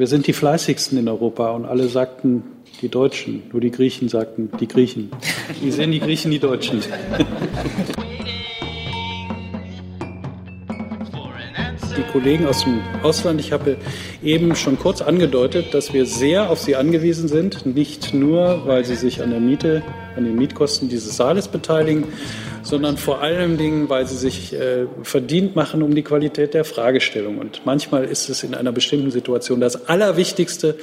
Wir sind die fleißigsten in Europa und alle sagten die Deutschen, nur die Griechen sagten die Griechen. Wie sehen die Griechen die Deutschen? die Kollegen aus dem Ausland. Ich habe eben schon kurz angedeutet, dass wir sehr auf sie angewiesen sind, nicht nur, weil sie sich an der Miete, an den Mietkosten dieses Saales beteiligen, sondern vor allen Dingen, weil sie sich äh, verdient machen um die Qualität der Fragestellung. Und manchmal ist es in einer bestimmten Situation das Allerwichtigste,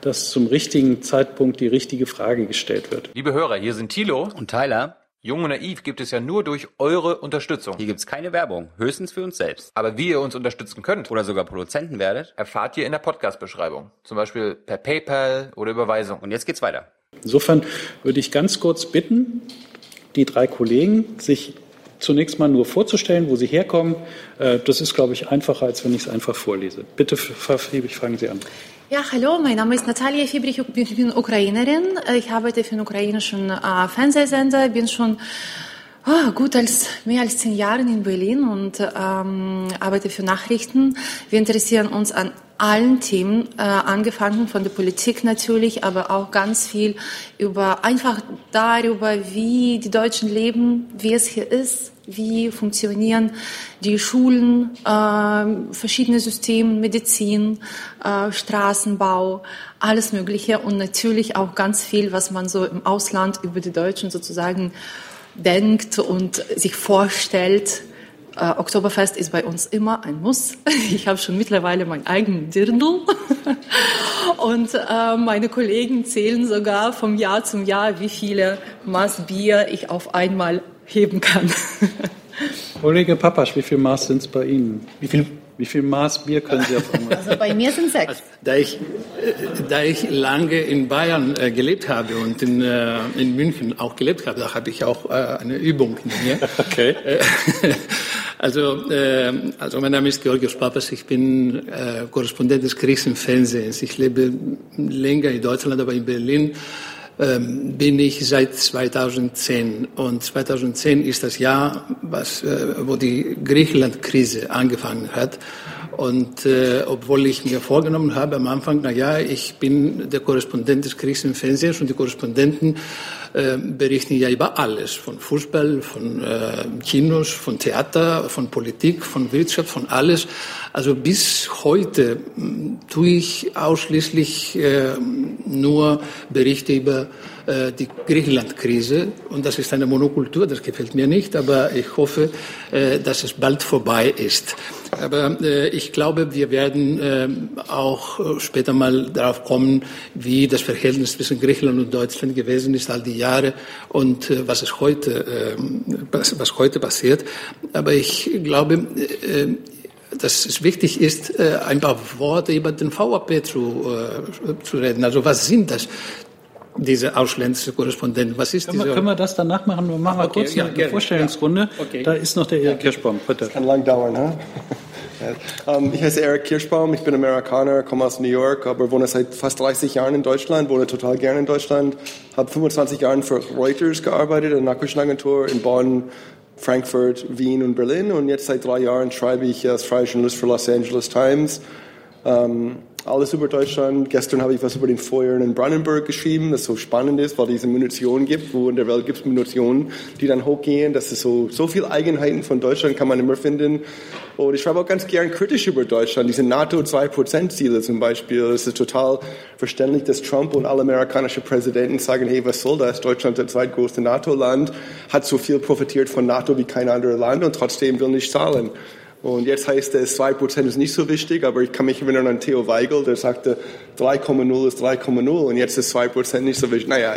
dass zum richtigen Zeitpunkt die richtige Frage gestellt wird. Liebe Hörer, hier sind Thilo und Tyler. Jung und Naiv gibt es ja nur durch eure Unterstützung. Hier gibt's keine Werbung, höchstens für uns selbst. Aber wie ihr uns unterstützen könnt oder sogar Produzenten werdet, erfahrt ihr in der Podcast-Beschreibung. Zum Beispiel per PayPal oder Überweisung. Und jetzt geht's weiter. Insofern würde ich ganz kurz bitten, die drei Kollegen sich zunächst mal nur vorzustellen, wo sie herkommen. Äh, das ist, glaube ich, einfacher, als wenn ich es einfach vorlese. Bitte, Frau Fiebig, fangen Sie an. Ja, hallo, mein Name ist Natalia Fiebrich, ich bin Ukrainerin. Ich arbeite für einen ukrainischen äh, Fernsehsender, bin schon oh, gut als mehr als zehn Jahre in Berlin und ähm, arbeite für Nachrichten. Wir interessieren uns an allen Themen, äh, angefangen von der Politik natürlich, aber auch ganz viel über einfach darüber, wie die Deutschen leben, wie es hier ist, wie funktionieren die Schulen, äh, verschiedene Systeme, Medizin, äh, Straßenbau, alles Mögliche und natürlich auch ganz viel, was man so im Ausland über die Deutschen sozusagen denkt und sich vorstellt. Äh, Oktoberfest ist bei uns immer ein Muss. Ich habe schon mittlerweile meinen eigenen Dirndl und äh, meine Kollegen zählen sogar vom Jahr zum Jahr, wie viele Maß Bier ich auf einmal heben kann. Kollege Papasch, wie viel Maß sind es bei Ihnen? Wie viel, wie viel Maß Bier können Sie auf einmal? Also bei mir sind sechs. Also, da, ich, äh, da ich lange in Bayern äh, gelebt habe und in, äh, in München auch gelebt habe, da habe ich auch äh, eine Übung in mir. Okay. Äh, also, äh, also mein Name ist Georgios Papas, ich bin Korrespondent des Kriegs im Fernsehen. Ich lebe länger in Deutschland, aber in Berlin ähm, bin ich seit 2010. Und 2010 ist das Jahr, was, äh, wo die Griechenland-Krise angefangen hat. Und äh, obwohl ich mir vorgenommen habe am Anfang, na ja, ich bin der Korrespondent des Kriegs im Fernsehen und die Korrespondenten äh, berichten ja über alles, von Fußball, von äh, Kinos, von Theater, von Politik, von Wirtschaft, von alles. Also bis heute hm, tue ich ausschließlich äh, nur Berichte über äh, die Griechenland-Krise. Und das ist eine Monokultur, das gefällt mir nicht, aber ich hoffe, äh, dass es bald vorbei ist. Aber äh, ich glaube, wir werden äh, auch später mal darauf kommen, wie das Verhältnis zwischen Griechenland und Deutschland gewesen ist all die Jahre und äh, was es heute, äh, was, was heute passiert. Aber ich glaube, äh, dass es wichtig ist, äh, ein paar Worte über den VAP zu, äh, zu reden. Also was sind das? Diese ausländische Korrespondenten. Was ist können diese? Wir, können wir das danach machen? Wir machen mal okay, kurz ja, eine gerne. Vorstellungsrunde. Ja. Okay. Da ist noch der Erik Kirschbaum. Bitte. Das kann lang dauern, ha? um, ähm, ich heiße Erik Kirschbaum, ich bin Amerikaner, komme aus New York, aber wohne seit fast 30 Jahren in Deutschland, wohne total gerne in Deutschland, habe 25 Jahre für Reuters gearbeitet, eine Nachrichtenagentur in Bonn, Frankfurt, Wien und Berlin und jetzt seit drei Jahren schreibe ich als freier Journalist für Los Angeles Times. Um, ähm, alles über Deutschland. Gestern habe ich was über den Feuern in Brandenburg geschrieben, das so spannend ist, weil es Munition gibt, wo in der Welt gibt es Munition, die dann hochgehen. Das ist so, so viele Eigenheiten von Deutschland kann man immer finden. Und ich schreibe auch ganz gern kritisch über Deutschland. Diese NATO-2%-Ziele zum Beispiel. Es ist total verständlich, dass Trump und alle amerikanischen Präsidenten sagen, hey, was soll das? Deutschland, das zweitgrößte NATO-Land, hat so viel profitiert von NATO wie kein anderes Land und trotzdem will nicht zahlen. Und jetzt heißt es, 2% ist nicht so wichtig, aber ich kann mich erinnern an Theo Weigel, der sagte, 3,0 ist 3,0 und jetzt ist 2% nicht so wichtig. Naja,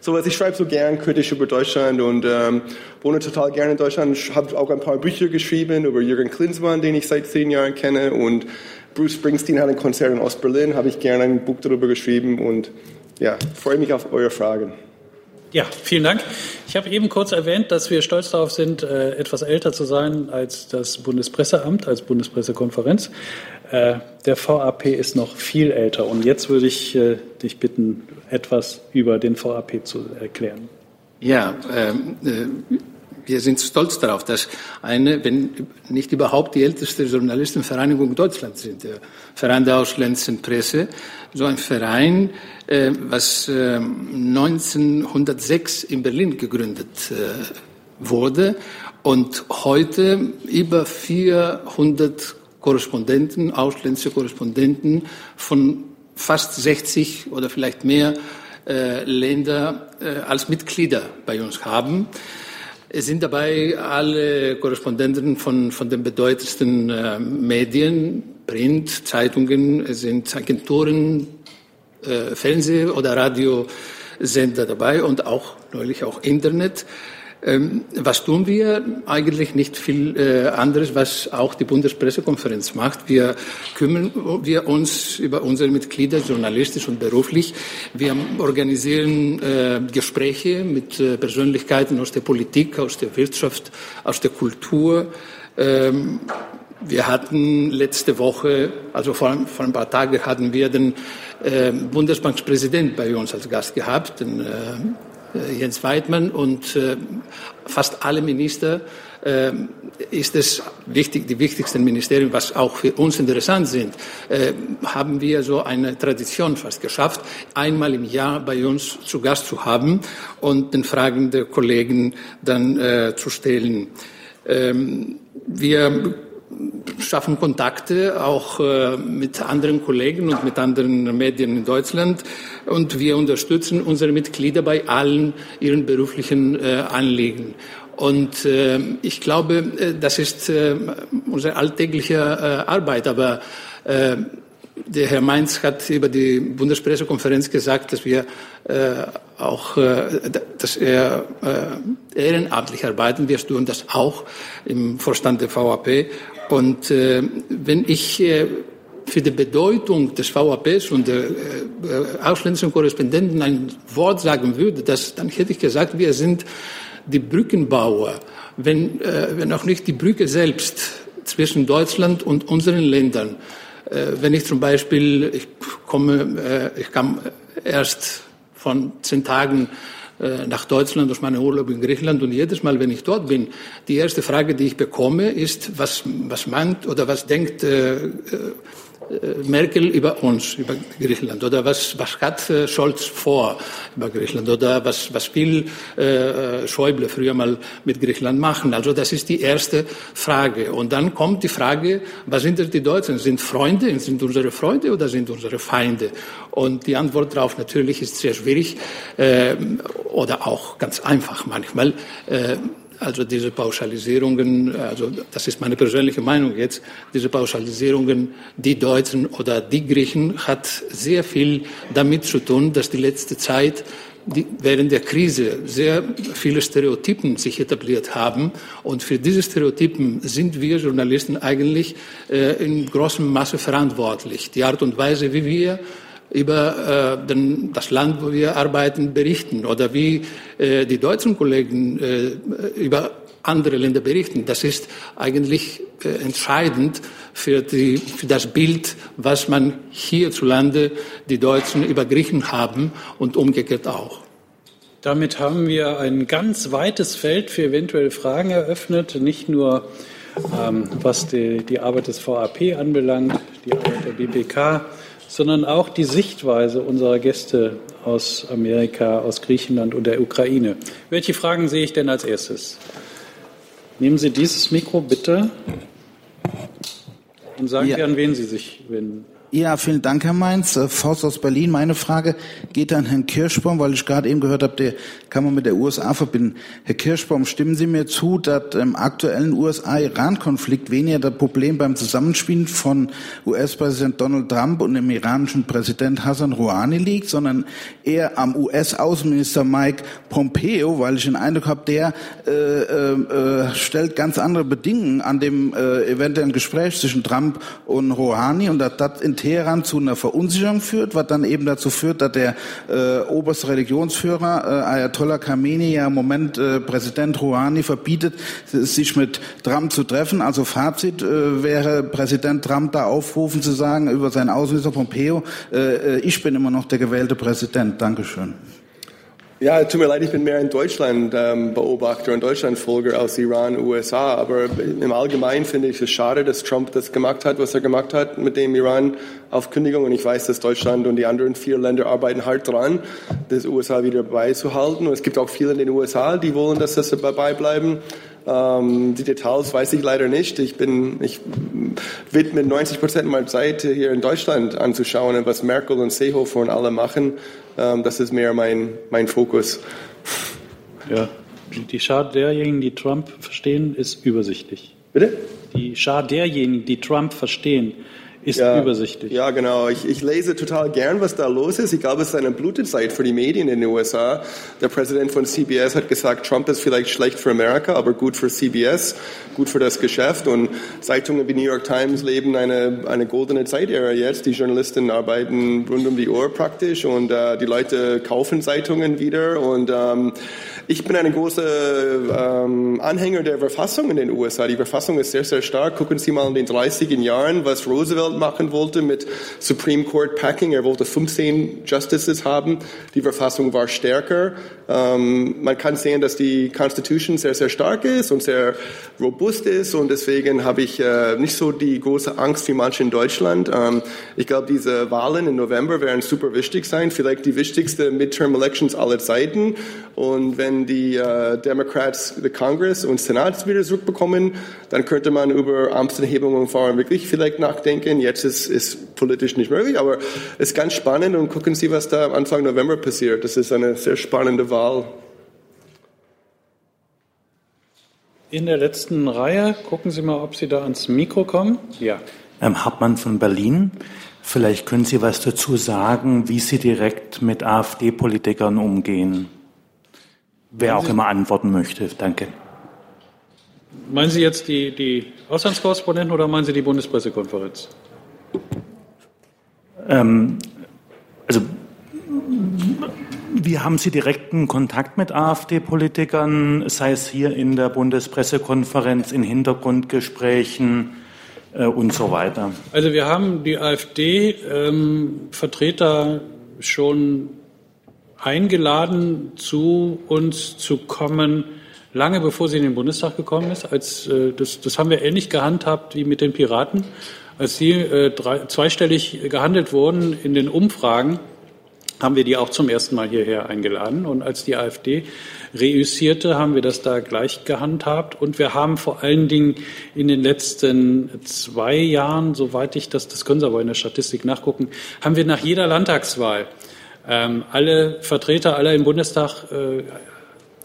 so was ich schreibe so gern kritisch über Deutschland und ähm, wohne total gerne in Deutschland. Ich habe auch ein paar Bücher geschrieben über Jürgen Klinsmann, den ich seit zehn Jahren kenne und Bruce Springsteen hat ein Konzert in Ostberlin, habe ich gerne ein Buch darüber geschrieben und ja, freue mich auf eure Fragen. Ja, vielen Dank. Ich habe eben kurz erwähnt, dass wir stolz darauf sind, äh, etwas älter zu sein als das Bundespresseamt, als Bundespressekonferenz. Äh, der VAP ist noch viel älter. Und jetzt würde ich äh, dich bitten, etwas über den VAP zu erklären. Ja, ähm, wir sind stolz darauf, dass eine, wenn nicht überhaupt die älteste Journalistenvereinigung Deutschlands sind, der Verein der ausländischen Presse, so ein Verein, äh, was äh, 1906 in Berlin gegründet äh, wurde und heute über 400 Korrespondenten, ausländische Korrespondenten von fast 60 oder vielleicht mehr äh, Länder äh, als Mitglieder bei uns haben. Es sind dabei alle Korrespondenten von, von den bedeutendsten äh, Medien, Print, Zeitungen, es sind Agenturen, äh, Fernseh- oder Radiosender dabei und auch neulich auch Internet. Ähm, was tun wir? Eigentlich nicht viel äh, anderes, was auch die Bundespressekonferenz macht. Wir kümmern wir uns über unsere Mitglieder journalistisch und beruflich. Wir organisieren äh, Gespräche mit äh, Persönlichkeiten aus der Politik, aus der Wirtschaft, aus der Kultur. Ähm, wir hatten letzte Woche, also vor, vor ein paar Tagen, hatten wir den äh, Bundesbankspräsident bei uns als Gast gehabt, den Jens Weidmann und äh, fast alle Minister äh, ist es wichtig, die wichtigsten Ministerien, was auch für uns interessant sind, haben wir so eine Tradition fast geschafft, einmal im Jahr bei uns zu Gast zu haben und den Fragen der Kollegen dann zu stellen. Ähm, wir schaffen Kontakte auch äh, mit anderen Kollegen und mit anderen Medien in Deutschland und wir unterstützen unsere Mitglieder bei allen ihren beruflichen äh, Anliegen. Und äh, ich glaube, das ist unsere alltägliche Arbeit, aber der Herr Mainz hat über die Bundespressekonferenz gesagt, dass wir äh, auch, äh, dass er äh, ehrenamtlich arbeiten. Wir tun das auch im Vorstand der VAP. Und äh, wenn ich äh, für die Bedeutung des VAPs und der äh, ausländischen Korrespondenten ein Wort sagen würde, das, dann hätte ich gesagt, wir sind die Brückenbauer, wenn, äh, wenn auch nicht die Brücke selbst zwischen Deutschland und unseren Ländern. Äh, wenn ich zum Beispiel, ich komme, äh, ich kam erst von zehn Tagen nach Deutschland aus meinem Urlaub in Griechenland und jedes Mal, wenn ich dort bin, die erste Frage, die ich bekomme, ist, was, was meint oder was denkt äh, äh äh, Merkel über uns, über Griechenland? Oder was, was hat äh, Scholz vor über Griechenland? Oder was, was will äh, Schäuble früher mal mit Griechenland machen? Also das ist die erste Frage. Und dann kommt die Frage, was sind das die Deutschen? Sind Freunde? Sind unsere Freunde oder sind unsere Feinde? Und die Antwort darauf natürlich ist sehr schwierig äh, oder auch ganz einfach manchmal. Äh, also diese Pauschalisierungen, also das ist meine persönliche Meinung jetzt, diese Pauschalisierungen, die Deutschen oder die Griechen, hat sehr viel damit zu tun, dass die letzte Zeit die während der Krise sehr viele Stereotypen sich etabliert haben. Und für diese Stereotypen sind wir Journalisten eigentlich äh, in großem Maße verantwortlich. Die Art und Weise, wie wir über äh, den, das Land, wo wir arbeiten, berichten oder wie äh, die deutschen Kollegen äh, über andere Länder berichten. Das ist eigentlich äh, entscheidend für, die, für das Bild, was man hierzulande die Deutschen über Griechen haben und umgekehrt auch. Damit haben wir ein ganz weites Feld für eventuelle Fragen eröffnet, nicht nur ähm, was die, die Arbeit des VAP anbelangt, die Arbeit der BPK, sondern auch die Sichtweise unserer Gäste aus Amerika, aus Griechenland und der Ukraine. Welche Fragen sehe ich denn als erstes? Nehmen Sie dieses Mikro bitte und sagen ja. Sie, an wen Sie sich wenden. Ja, vielen Dank, Herr Mainz. Äh, Faust aus Berlin. Meine Frage geht an Herrn Kirschbaum, weil ich gerade eben gehört habe, der kann man mit der USA verbinden. Herr Kirschbaum, stimmen Sie mir zu, dass im aktuellen USA-Iran-Konflikt weniger das Problem beim Zusammenspielen von US-Präsident Donald Trump und dem iranischen Präsident Hassan Rouhani liegt, sondern eher am US-Außenminister Mike Pompeo, weil ich den Eindruck habe, der äh, äh, stellt ganz andere Bedingungen an dem äh, eventuellen Gespräch zwischen Trump und Rouhani und dass das in Teheran zu einer Verunsicherung führt, was dann eben dazu führt, dass der äh, oberste Religionsführer äh, Ayatollah Khamenei ja im Moment äh, Präsident Rouhani verbietet, sich mit Trump zu treffen. Also Fazit äh, wäre Präsident Trump da aufrufen zu sagen über seinen Außenminister Pompeo, äh, äh, ich bin immer noch der gewählte Präsident. Dankeschön. Ja, tut mir leid, ich bin mehr ein Deutschland-Beobachter und Deutschland-Folger aus Iran, USA. Aber im Allgemeinen finde ich es schade, dass Trump das gemacht hat, was er gemacht hat mit dem Iran-Aufkündigung. Und ich weiß, dass Deutschland und die anderen vier Länder arbeiten hart dran, das USA wieder beizuhalten. Und es gibt auch viele in den USA, die wollen, dass das dabei bleiben. Ähm, die Details weiß ich leider nicht. Ich bin, ich widme 90 Prozent meiner Zeit hier in Deutschland anzuschauen, was Merkel und Seehofer und alle machen. Ähm, das ist mehr mein, mein Fokus. Ja, die Schar derjenigen, die Trump verstehen, ist übersichtlich. Bitte? Die Schar derjenigen, die Trump verstehen, ist ja, übersichtlich. Ja, genau. Ich, ich lese total gern, was da los ist. Ich glaube, es ist eine Blutenzeit für die Medien in den USA. Der Präsident von CBS hat gesagt, Trump ist vielleicht schlecht für Amerika, aber gut für CBS, gut für das Geschäft. Und Zeitungen wie New York Times leben eine, eine goldene Zeitära jetzt. Die Journalisten arbeiten rund um die Uhr praktisch und äh, die Leute kaufen Zeitungen wieder. Und ähm, ich bin ein großer ähm, Anhänger der Verfassung in den USA. Die Verfassung ist sehr, sehr stark. Gucken Sie mal in den 30er Jahren, was Roosevelt machen wollte mit Supreme Court Packing. Er wollte 15 Justices haben. Die Verfassung war stärker. Ähm, man kann sehen, dass die Constitution sehr, sehr stark ist und sehr robust ist. Und deswegen habe ich äh, nicht so die große Angst wie manche in Deutschland. Ähm, ich glaube, diese Wahlen im November werden super wichtig sein. Vielleicht die wichtigste Midterm Elections aller Zeiten. Und wenn die äh, Democrats the Congress und Senat wieder zurückbekommen, dann könnte man über Amtsenthebungen fahren wirklich vielleicht nachdenken. Jetzt ist es politisch nicht möglich, aber es ist ganz spannend und gucken Sie, was da Anfang November passiert. Das ist eine sehr spannende Wahl. In der letzten Reihe, gucken Sie mal, ob Sie da ans Mikro kommen. Ja. Ähm, Hartmann von Berlin. Vielleicht können Sie was dazu sagen, wie Sie direkt mit AfD-Politikern umgehen. Wer auch immer antworten möchte. Danke. Meinen Sie jetzt die, die Auslandskorrespondenten oder meinen Sie die Bundespressekonferenz? Ähm, also, wie haben Sie direkten Kontakt mit AfD-Politikern, sei es hier in der Bundespressekonferenz, in Hintergrundgesprächen äh, und so weiter? Also wir haben die AfD-Vertreter ähm, schon eingeladen, zu uns zu kommen, lange bevor sie in den Bundestag gekommen ist. Als, äh, das, das haben wir ähnlich gehandhabt wie mit den Piraten. Als sie äh, drei, zweistellig gehandelt wurden in den Umfragen, haben wir die auch zum ersten Mal hierher eingeladen. Und als die AfD reüssierte, haben wir das da gleich gehandhabt. Und wir haben vor allen Dingen in den letzten zwei Jahren, soweit ich das, das können Sie aber in der Statistik nachgucken, haben wir nach jeder Landtagswahl ähm, alle Vertreter aller im Bundestag, äh,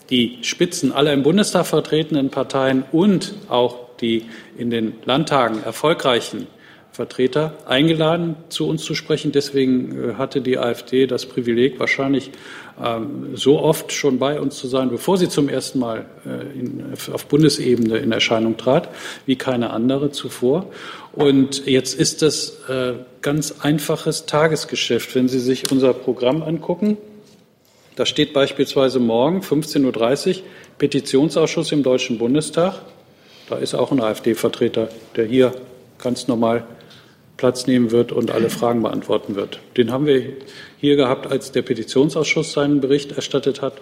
die Spitzen aller im Bundestag vertretenen Parteien und auch die in den Landtagen erfolgreichen Vertreter eingeladen, zu uns zu sprechen. Deswegen äh, hatte die AfD das Privileg, wahrscheinlich ähm, so oft schon bei uns zu sein, bevor sie zum ersten Mal äh, auf Bundesebene in Erscheinung trat, wie keine andere zuvor. Und jetzt ist das äh, ganz einfaches Tagesgeschäft. Wenn Sie sich unser Programm angucken, da steht beispielsweise morgen 15.30 Uhr Petitionsausschuss im Deutschen Bundestag. Da ist auch ein AfD-Vertreter, der hier ganz normal Platz nehmen wird und alle Fragen beantworten wird. Den haben wir hier gehabt, als der Petitionsausschuss seinen Bericht erstattet hat.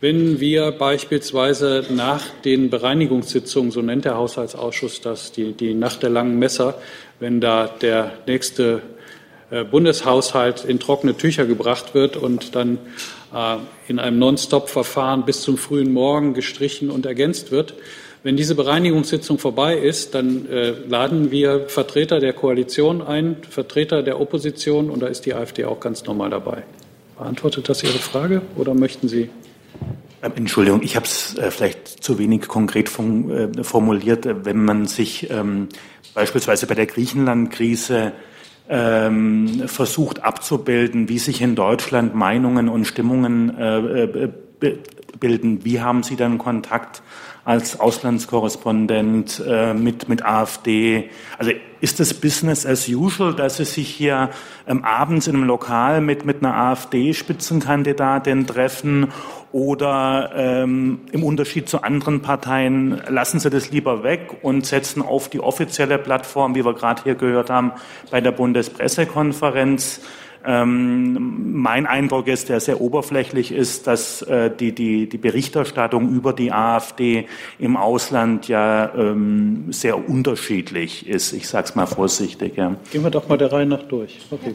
Wenn wir beispielsweise nach den Bereinigungssitzungen, so nennt der Haushaltsausschuss das, die, die Nacht der langen Messer, wenn da der nächste äh, Bundeshaushalt in trockene Tücher gebracht wird und dann äh, in einem Non-Stop-Verfahren bis zum frühen Morgen gestrichen und ergänzt wird, wenn diese Bereinigungssitzung vorbei ist, dann äh, laden wir Vertreter der Koalition ein, Vertreter der Opposition und da ist die AfD auch ganz normal dabei. Beantwortet das Ihre Frage oder möchten Sie? Ähm, Entschuldigung, ich habe es äh, vielleicht zu wenig konkret von, äh, formuliert. Wenn man sich ähm, beispielsweise bei der Griechenland-Krise ähm, versucht abzubilden, wie sich in Deutschland Meinungen und Stimmungen äh, äh bilden, wie haben Sie dann Kontakt als Auslandskorrespondent äh, mit, mit AfD. Also ist das Business as usual, dass Sie sich hier ähm, abends in einem Lokal mit, mit einer AfD-Spitzenkandidatin treffen oder ähm, im Unterschied zu anderen Parteien lassen Sie das lieber weg und setzen auf die offizielle Plattform, wie wir gerade hier gehört haben, bei der Bundespressekonferenz Ähm, mein Eindruck ist, der sehr oberflächlich ist, dass äh, die, die, die Berichterstattung über die AfD im Ausland ja ähm, sehr unterschiedlich ist. Ich sage es mal vorsichtig. Ja. Gehen wir doch mal der Reihe nach durch. Okay,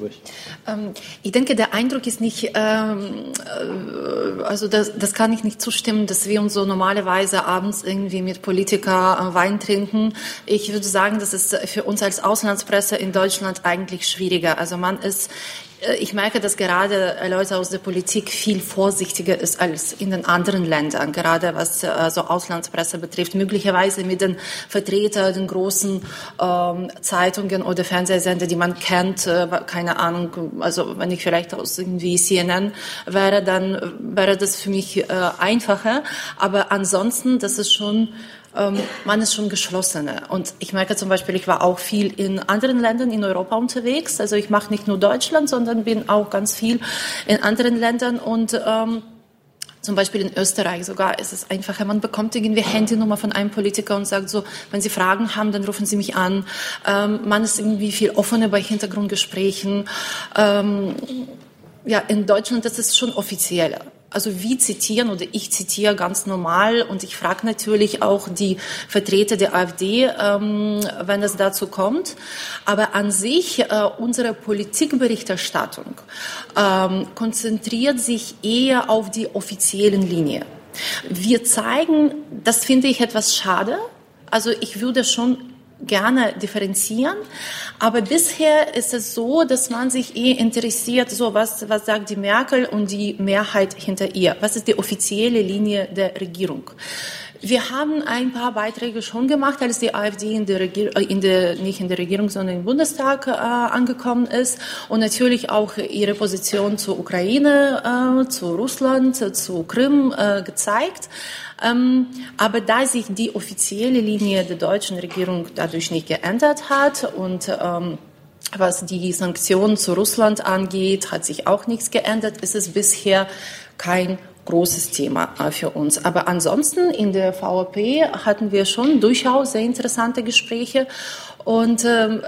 ähm, ich denke, der Eindruck ist nicht, ähm, äh, also das, das kann ich nicht zustimmen, dass wir uns so normalerweise abends irgendwie mit Politiker äh, Wein trinken. Ich würde sagen, das ist für uns als Auslandspresse in Deutschland eigentlich schwieriger. Also man ist ich merke, dass gerade Leute aus der Politik viel vorsichtiger ist als in den anderen Ländern, gerade was äh, so Auslandspresse betrifft. Möglicherweise mit den Vertretern, den großen ähm, Zeitungen oder Fernsehsender, die man kennt, äh, keine Ahnung, also wenn ich vielleicht aus irgendwie CNN wäre, dann wäre das für mich äh, einfacher. Aber ansonsten, das ist schon ähm, man ist schon geschlossener. Und ich merke zum Beispiel, ich war auch viel in anderen Ländern in Europa unterwegs. Also ich mache nicht nur Deutschland, sondern bin auch ganz viel in anderen Ländern und ähm, zum Beispiel in Österreich sogar ist es einfacher. Man bekommt irgendwie Handynummer von einem Politiker und sagt so, wenn Sie Fragen haben, dann rufen Sie mich an. Ähm, man ist irgendwie viel offener bei Hintergrundgesprächen. Ähm, ja, in Deutschland ist es schon offizieller. Also wir zitieren oder ich zitiere ganz normal und ich frage natürlich auch die Vertreter der AfD, ähm, wenn es dazu kommt. Aber an sich, äh, unsere Politikberichterstattung ähm, konzentriert sich eher auf die offiziellen Linie. Wir zeigen, das finde ich etwas schade. Also ich würde schon gerne differenzieren. Aber bisher ist es so, dass man sich eh interessiert, so was, was sagt die Merkel und die Mehrheit hinter ihr? Was ist die offizielle Linie der Regierung? Wir haben ein paar Beiträge schon gemacht, als die AfD in der, Regier äh, in der nicht in der Regierung, sondern im Bundestag äh, angekommen ist und natürlich auch ihre Position zur Ukraine, äh, zu Russland, zu Krim äh, gezeigt. Ähm, aber da sich die offizielle Linie der deutschen Regierung dadurch nicht geändert hat und ähm, was die Sanktionen zu Russland angeht, hat sich auch nichts geändert. ist Es bisher kein großes Thema äh, für uns. Aber ansonsten in der VAP hatten wir schon durchaus sehr interessante Gespräche und ähm,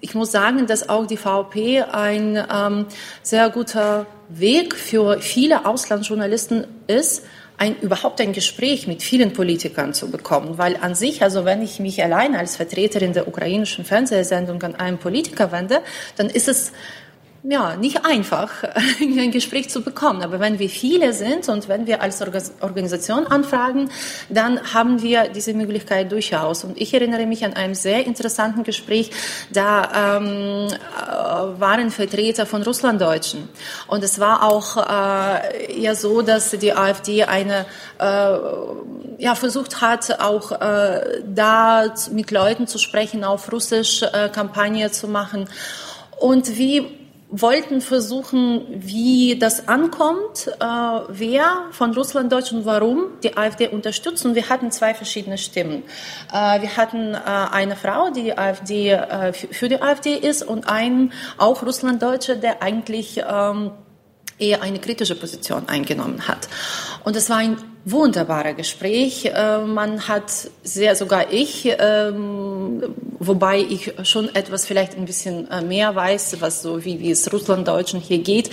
ich muss sagen, dass auch die VAP ein ähm, sehr guter Weg für viele Auslandsjournalisten ist, ein, überhaupt ein Gespräch mit vielen Politikern zu bekommen. Weil an sich, also wenn ich mich allein als Vertreterin der ukrainischen Fernsehsendung an einen Politiker wende, dann ist es ja, nicht einfach, ein Gespräch zu bekommen. Aber wenn wir viele sind und wenn wir als Organisation anfragen, dann haben wir diese Möglichkeit durchaus. Und ich erinnere mich an einem sehr interessanten Gespräch, da ähm, äh, waren Vertreter von Russlanddeutschen. Und es war auch äh, ja so, dass die AfD eine äh, ja, versucht hat, auch äh, da mit Leuten zu sprechen, auf Russisch äh, Kampagne zu machen. Und wie wollten versuchen, wie das ankommt, äh, wer von Russland, Deutsch und warum die AfD unterstützt. Und wir hatten zwei verschiedene Stimmen. Äh, wir hatten äh, eine Frau, die die AfD, äh, für die AfD ist und einen auch Russlanddeutsche, der eigentlich ähm, eher eine kritische Position eingenommen hat. Und es war ein wunderbares Gespräch. Äh, man hat sehr, sogar ich, ähm, wobei ich schon etwas vielleicht ein bisschen äh, mehr weiß, was so wie, wie es Russlanddeutschen hier geht.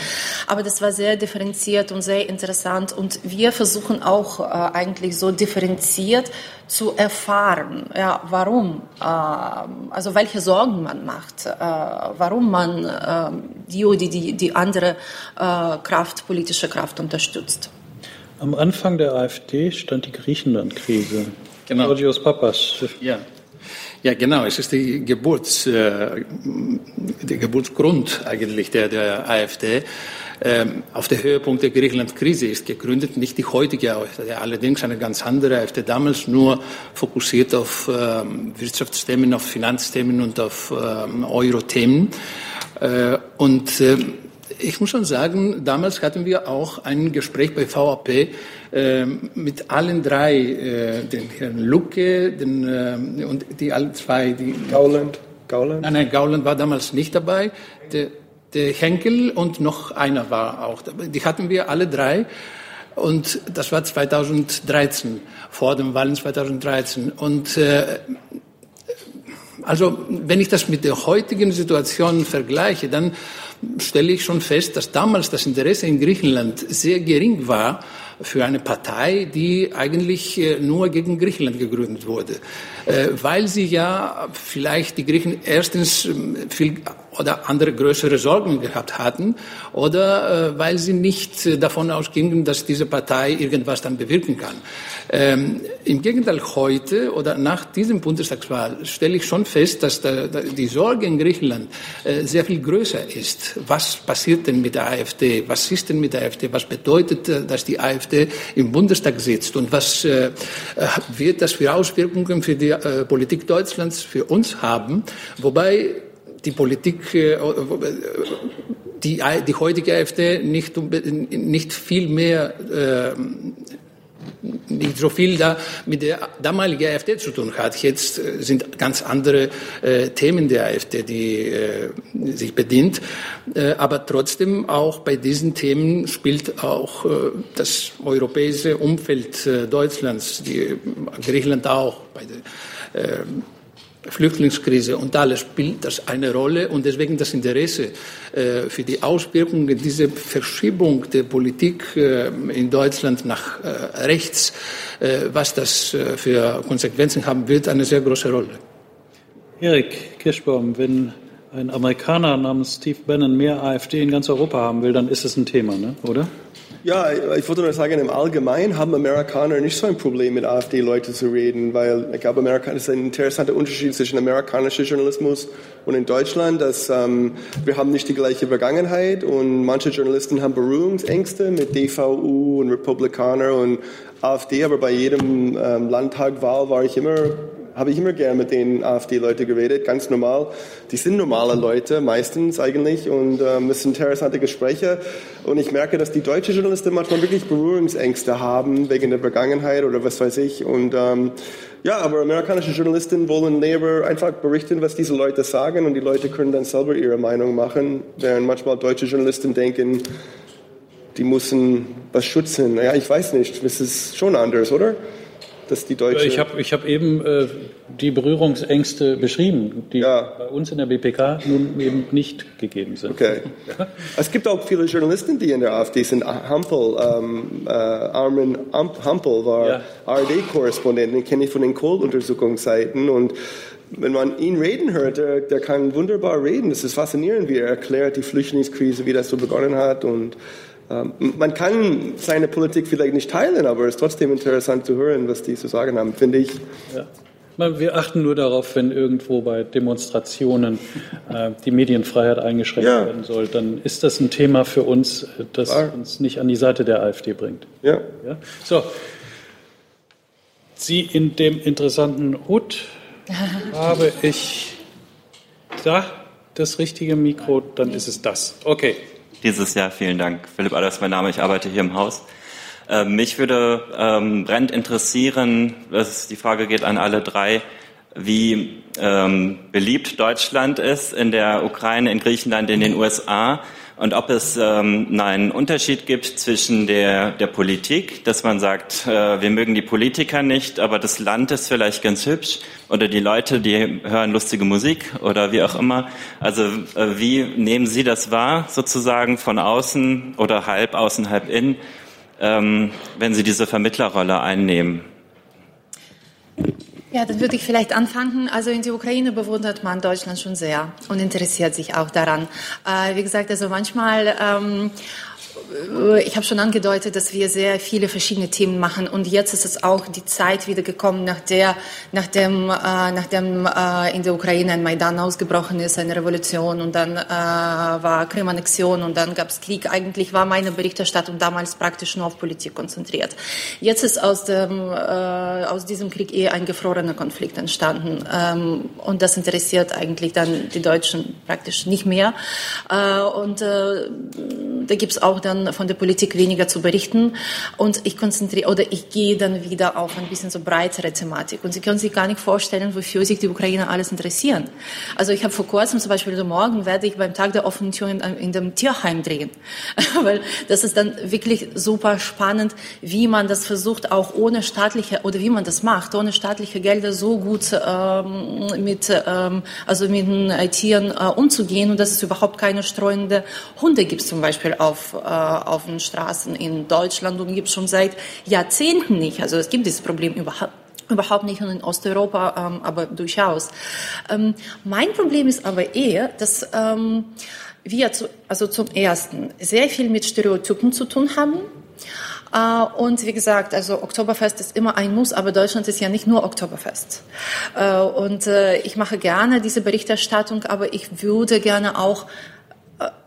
Aber das war sehr differenziert und sehr interessant. Und wir versuchen auch äh, eigentlich so differenziert zu erfahren, ja, warum, also welche Sorgen man macht, warum man die oder die, die andere Kraft, politische Kraft unterstützt. Am Anfang der AfD stand die Griechenland-Krise. Genau. Georgios Papas. Ja. Ja, genau. Es ist die Geburts, äh, der Geburtsgrund eigentlich der, der AfD. Ähm, auf der Höhepunkt der Griechenland-Krise ist gegründet, nicht die heutige AfD, allerdings eine ganz andere AfD, damals nur fokussiert auf ähm, Wirtschaftsthemen, auf Finanzthemen und auf ähm, Euro-Themen. Äh, und ähm, ich muss schon sagen, damals hatten wir auch ein Gespräch bei VAP äh, mit allen drei, äh, den Herrn Lucke den, äh, und die alle zwei. Die, Gauland. Gauland? Nein, nein, Gauland war damals nicht dabei. Der, der Henkel und noch einer war auch dabei. Die hatten wir alle drei. Und das war 2013, vor dem Wahlen 2013. Und äh, also, wenn ich das mit der heutigen Situation vergleiche, dann stelle ich schon fest, dass damals das Interesse in Griechenland sehr gering war für eine Partei, die eigentlich äh, nur gegen Griechenland gegründet wurde, äh, weil sie ja vielleicht die Griechen erstens ähm, viel oder andere größere Sorgen gehabt hatten oder äh, weil sie nicht äh, davon ausgingen, dass diese Partei irgendwas dann bewirken kann. Ähm, Im Gegenteil, heute oder nach diesem Bundestagswahl stelle ich schon fest, dass da, da die Sorge in Griechenland äh, sehr viel größer ist. Was passiert denn mit der AfD? Was ist denn mit der AfD? Was bedeutet, äh, dass die AfD im Bundestag sitzt? Und was äh, wird das für Auswirkungen für die äh, Politik Deutschlands für uns haben? Wobei die Politik, äh, die, die heutige AfD nicht, nicht viel mehr, äh, nicht so viel da mit der damaligen AfD zu tun hat. Jetzt äh, sind ganz andere äh, Themen der AfD, die äh, sich bedient. Äh, aber trotzdem auch bei diesen Themen spielt auch äh, das europäische Umfeld äh, Deutschlands, die, Griechenland auch, bei der, Flüchtlingskrise und alles spielt das eine Rolle und deswegen das Interesse äh, für die Auswirkungen dieser Verschiebung der Politik äh, in Deutschland nach äh, rechts, äh, was das äh, für Konsequenzen haben wird, eine sehr große Rolle. Erik Kirschbaum, wenn ein Amerikaner namens Steve Bannon mehr AfD in ganz Europa haben will, dann ist es ein Thema, ne? oder? Ja, ich wollte nur sagen, im Allgemeinen haben Amerikaner nicht so ein Problem mit AfD-Leuten zu reden, weil ich glaube, Amerikaner ist ein interessanter Unterschied zwischen amerikanischem Journalismus und in Deutschland, dass ähm, wir haben nicht die gleiche Vergangenheit und manche Journalisten haben Berührungsängste mit DVU und Republikaner und AfD, aber bei jedem ähm, Landtagwahl war ich immer habe ich immer gern mit den AfD-Leuten geredet, ganz normal. Die sind normale Leute meistens eigentlich und ähm, es sind interessante Gespräche. Und ich merke, dass die deutschen Journalisten manchmal wirklich Berührungsängste haben wegen der Vergangenheit oder was weiß ich. Und ähm, ja, aber amerikanische Journalisten wollen lieber einfach berichten, was diese Leute sagen und die Leute können dann selber ihre Meinung machen, während manchmal deutsche Journalisten denken, die müssen was schützen. Ja, ich weiß nicht, das ist schon anders, oder? Dass die deutsche. Ich habe ich hab eben äh, die Berührungsängste beschrieben, die ja. bei uns in der BPK nun eben nicht gegeben sind. Okay. Es gibt auch viele Journalisten, die in der AfD sind. Hampel, ähm, äh, Armin Hampel war ja. ARD-Korrespondent, den kenne ich von den Kohl-Untersuchungsseiten und wenn man ihn reden hört, der, der kann wunderbar reden. Das ist faszinierend, wie er erklärt die Flüchtlingskrise, wie das so begonnen hat und man kann seine Politik vielleicht nicht teilen, aber es ist trotzdem interessant zu hören, was die zu sagen haben, finde ich. Ja. Wir achten nur darauf, wenn irgendwo bei Demonstrationen äh, die Medienfreiheit eingeschränkt ja. werden soll, dann ist das ein Thema für uns, das Klar. uns nicht an die Seite der AfD bringt. Ja. ja? So. Sie in dem interessanten Hut habe ich da das richtige Mikro, dann ist es das. Okay dieses Jahr. Vielen Dank. Philipp Allers, mein Name, ich arbeite hier im Haus. Ähm, mich würde ähm, brennend interessieren, das, die Frage geht an alle drei, wie ähm, beliebt Deutschland ist in der Ukraine, in Griechenland, in den USA und ob es ähm, einen Unterschied gibt zwischen der, der Politik, dass man sagt, äh, wir mögen die Politiker nicht, aber das Land ist vielleicht ganz hübsch oder die Leute, die hören lustige Musik oder wie auch immer. Also äh, wie nehmen Sie das wahr, sozusagen von außen oder halb außen, halb in, ähm, wenn Sie diese Vermittlerrolle einnehmen? Ja, dann würde ich vielleicht anfangen. Also in der Ukraine bewundert man Deutschland schon sehr und interessiert sich auch daran. Äh, wie gesagt, also manchmal ähm, äh, ich habe schon angedeutet, dass wir sehr viele verschiedene Themen machen und jetzt ist es auch die Zeit wieder gekommen, nach der, nachdem, äh, nachdem äh, in der Ukraine ein Maidan ausgebrochen ist, eine Revolution und dann äh, war Krim-Annexion und dann gab es Krieg. Eigentlich war meine Berichterstattung damals praktisch nur auf Politik konzentriert. Jetzt ist aus, dem, äh, aus diesem Krieg eher ein gefrorener Konflikt entstanden ähm, und das interessiert eigentlich dann die Deutschen praktisch nicht mehr. Äh, und da gibt's auch dann von der Politik weniger zu berichten. Und ich konzentriere oder ich gehe dann wieder auf ein bisschen so breitere Thematik. Und Sie können sich gar nicht vorstellen, wofür sich die Ukrainer alles interessieren. Also ich habe vor kurzem zum Beispiel so morgen werde ich beim Tag der offenen Tür in, in dem Tierheim drehen, weil das ist dann wirklich super spannend, wie man das versucht, auch ohne staatliche oder wie man das macht, ohne staatliche Gelder so gut ähm, mit ähm, also mit den Tieren äh, umzugehen. Und dass es überhaupt keine streuende Hunde gibt zum Beispiel auf äh, auf den Straßen in Deutschland und gibt schon seit Jahrzehnten nicht. Also es gibt dieses Problem überhaupt Überhaupt nicht und in Osteuropa, ähm, aber durchaus. Ähm, mein Problem ist aber eher, dass ähm, wir zu, also zum ersten sehr viel mit Stereotypen zu tun haben. Äh, und wie gesagt, also Oktoberfest ist immer ein Muss, aber Deutschland ist ja nicht nur Oktoberfest. Äh, und äh, ich mache gerne diese Berichterstattung, aber ich würde gerne auch äh,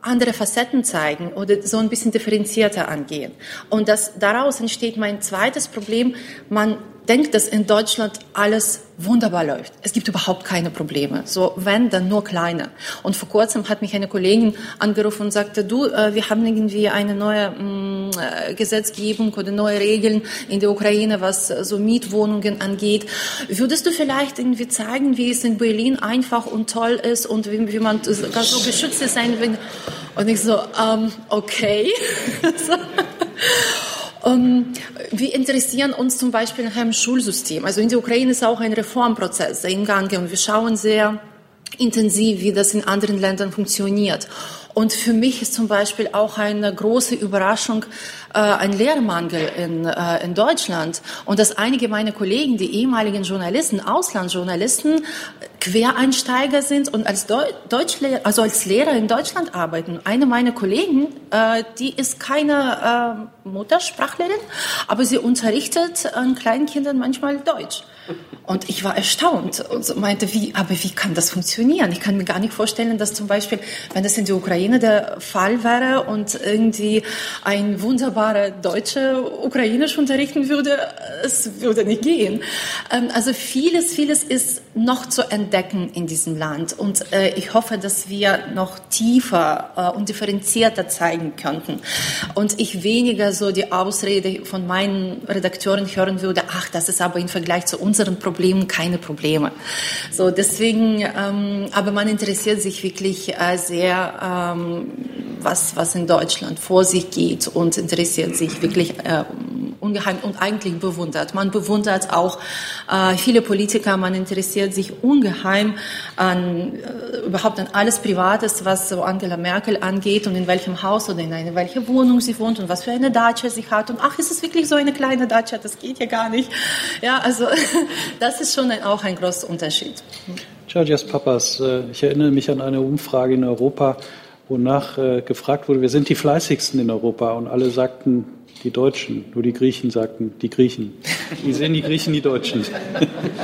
andere Facetten zeigen oder so ein bisschen differenzierter angehen. Und das, daraus entsteht mein zweites Problem. Man denkt, dass in Deutschland alles wunderbar läuft. Es gibt überhaupt keine Probleme. So, wenn, dann nur kleine. Und vor kurzem hat mich eine Kollegin angerufen und sagte, du, äh, wir haben irgendwie eine neue mh, mm, äh, Gesetzgebung oder neue Regeln in der Ukraine, was äh, so Mietwohnungen angeht. Würdest du vielleicht irgendwie zeigen, wie es in Berlin einfach und toll ist und wie, wie man ganz so geschützt ist? Und ich so, ähm, okay. Um, wir interessieren uns zum Beispiel nach einem Schulsystem. Also in der Ukraine ist auch ein Reformprozess im Gange und wir schauen sehr intensiv, wie das in anderen Ländern funktioniert. Und für mich ist zum Beispiel auch eine große Überraschung äh, ein Lehrmangel in, äh, in Deutschland. Und dass einige meiner Kollegen, die ehemaligen Journalisten, Auslandsjournalisten, Quereinsteiger sind und als Deu also als Lehrer in Deutschland arbeiten. Eine meiner Kollegen, äh, die ist keine äh, Muttersprachlerin, aber sie unterrichtet an kleinen Kindern manchmal Deutsch. Und ich war erstaunt und meinte, wie, aber wie kann das funktionieren? Ich kann mir gar nicht vorstellen, dass zum Beispiel, wenn das in der Ukraine der Fall wäre und irgendwie ein wunderbarer Deutscher Ukrainisch unterrichten würde, es würde nicht gehen. Ähm, also vieles, vieles ist noch zu entdecken in diesem Land. Und äh, ich hoffe, dass wir noch tiefer äh, und differenzierter zeigen könnten. Und ich weniger so die Ausrede von meinen Redakteuren hören würde, ach, das ist aber im Vergleich zu unseren Problemen Problemen keine Probleme. So deswegen, ähm, aber man interessiert sich wirklich äh, sehr, ähm, was was in Deutschland vor sich geht und interessiert sich wirklich äh, ungeheim und eigentlich bewundert. Man bewundert auch äh, viele Politiker, man interessiert sich ungeheim an äh, überhaupt an alles Privates, was so Angela Merkel angeht und in welchem Haus oder in eine welche Wohnung sie wohnt und was für eine Dacia sie hat und ach, ist es wirklich so eine kleine Dacia? Das geht ja gar nicht. Ja, also das ist schon ein, auch ein großer Unterschied. Georgias Papas, äh, ich erinnere mich an eine Umfrage in Europa, wonach äh, gefragt wurde, wir sind die fleißigsten in Europa und alle sagten die Deutschen, nur die Griechen sagten die Griechen. Wie sehen die Griechen die Deutschen?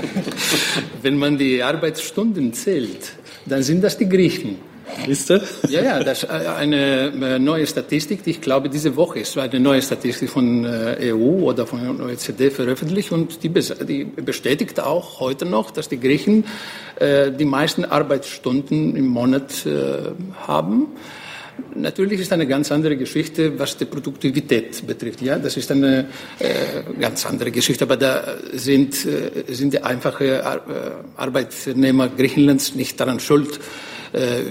Wenn man die Arbeitsstunden zählt, dann sind das die Griechen. Ist das? Ja, ja, das äh, eine äh, neue Statistik, die ich glaube, diese Woche ist eine neue Statistik von äh, EU oder von OECD veröffentlicht und die, bestätigt auch heute noch, dass die Griechen die meisten Arbeitsstunden im Monat haben. Natürlich ist eine ganz andere Geschichte, was die Produktivität betrifft. Ja, das ist eine äh, ganz andere Geschichte. Aber da sind, äh, sind die einfachen Arbeitnehmer Griechenlands nicht daran schuld,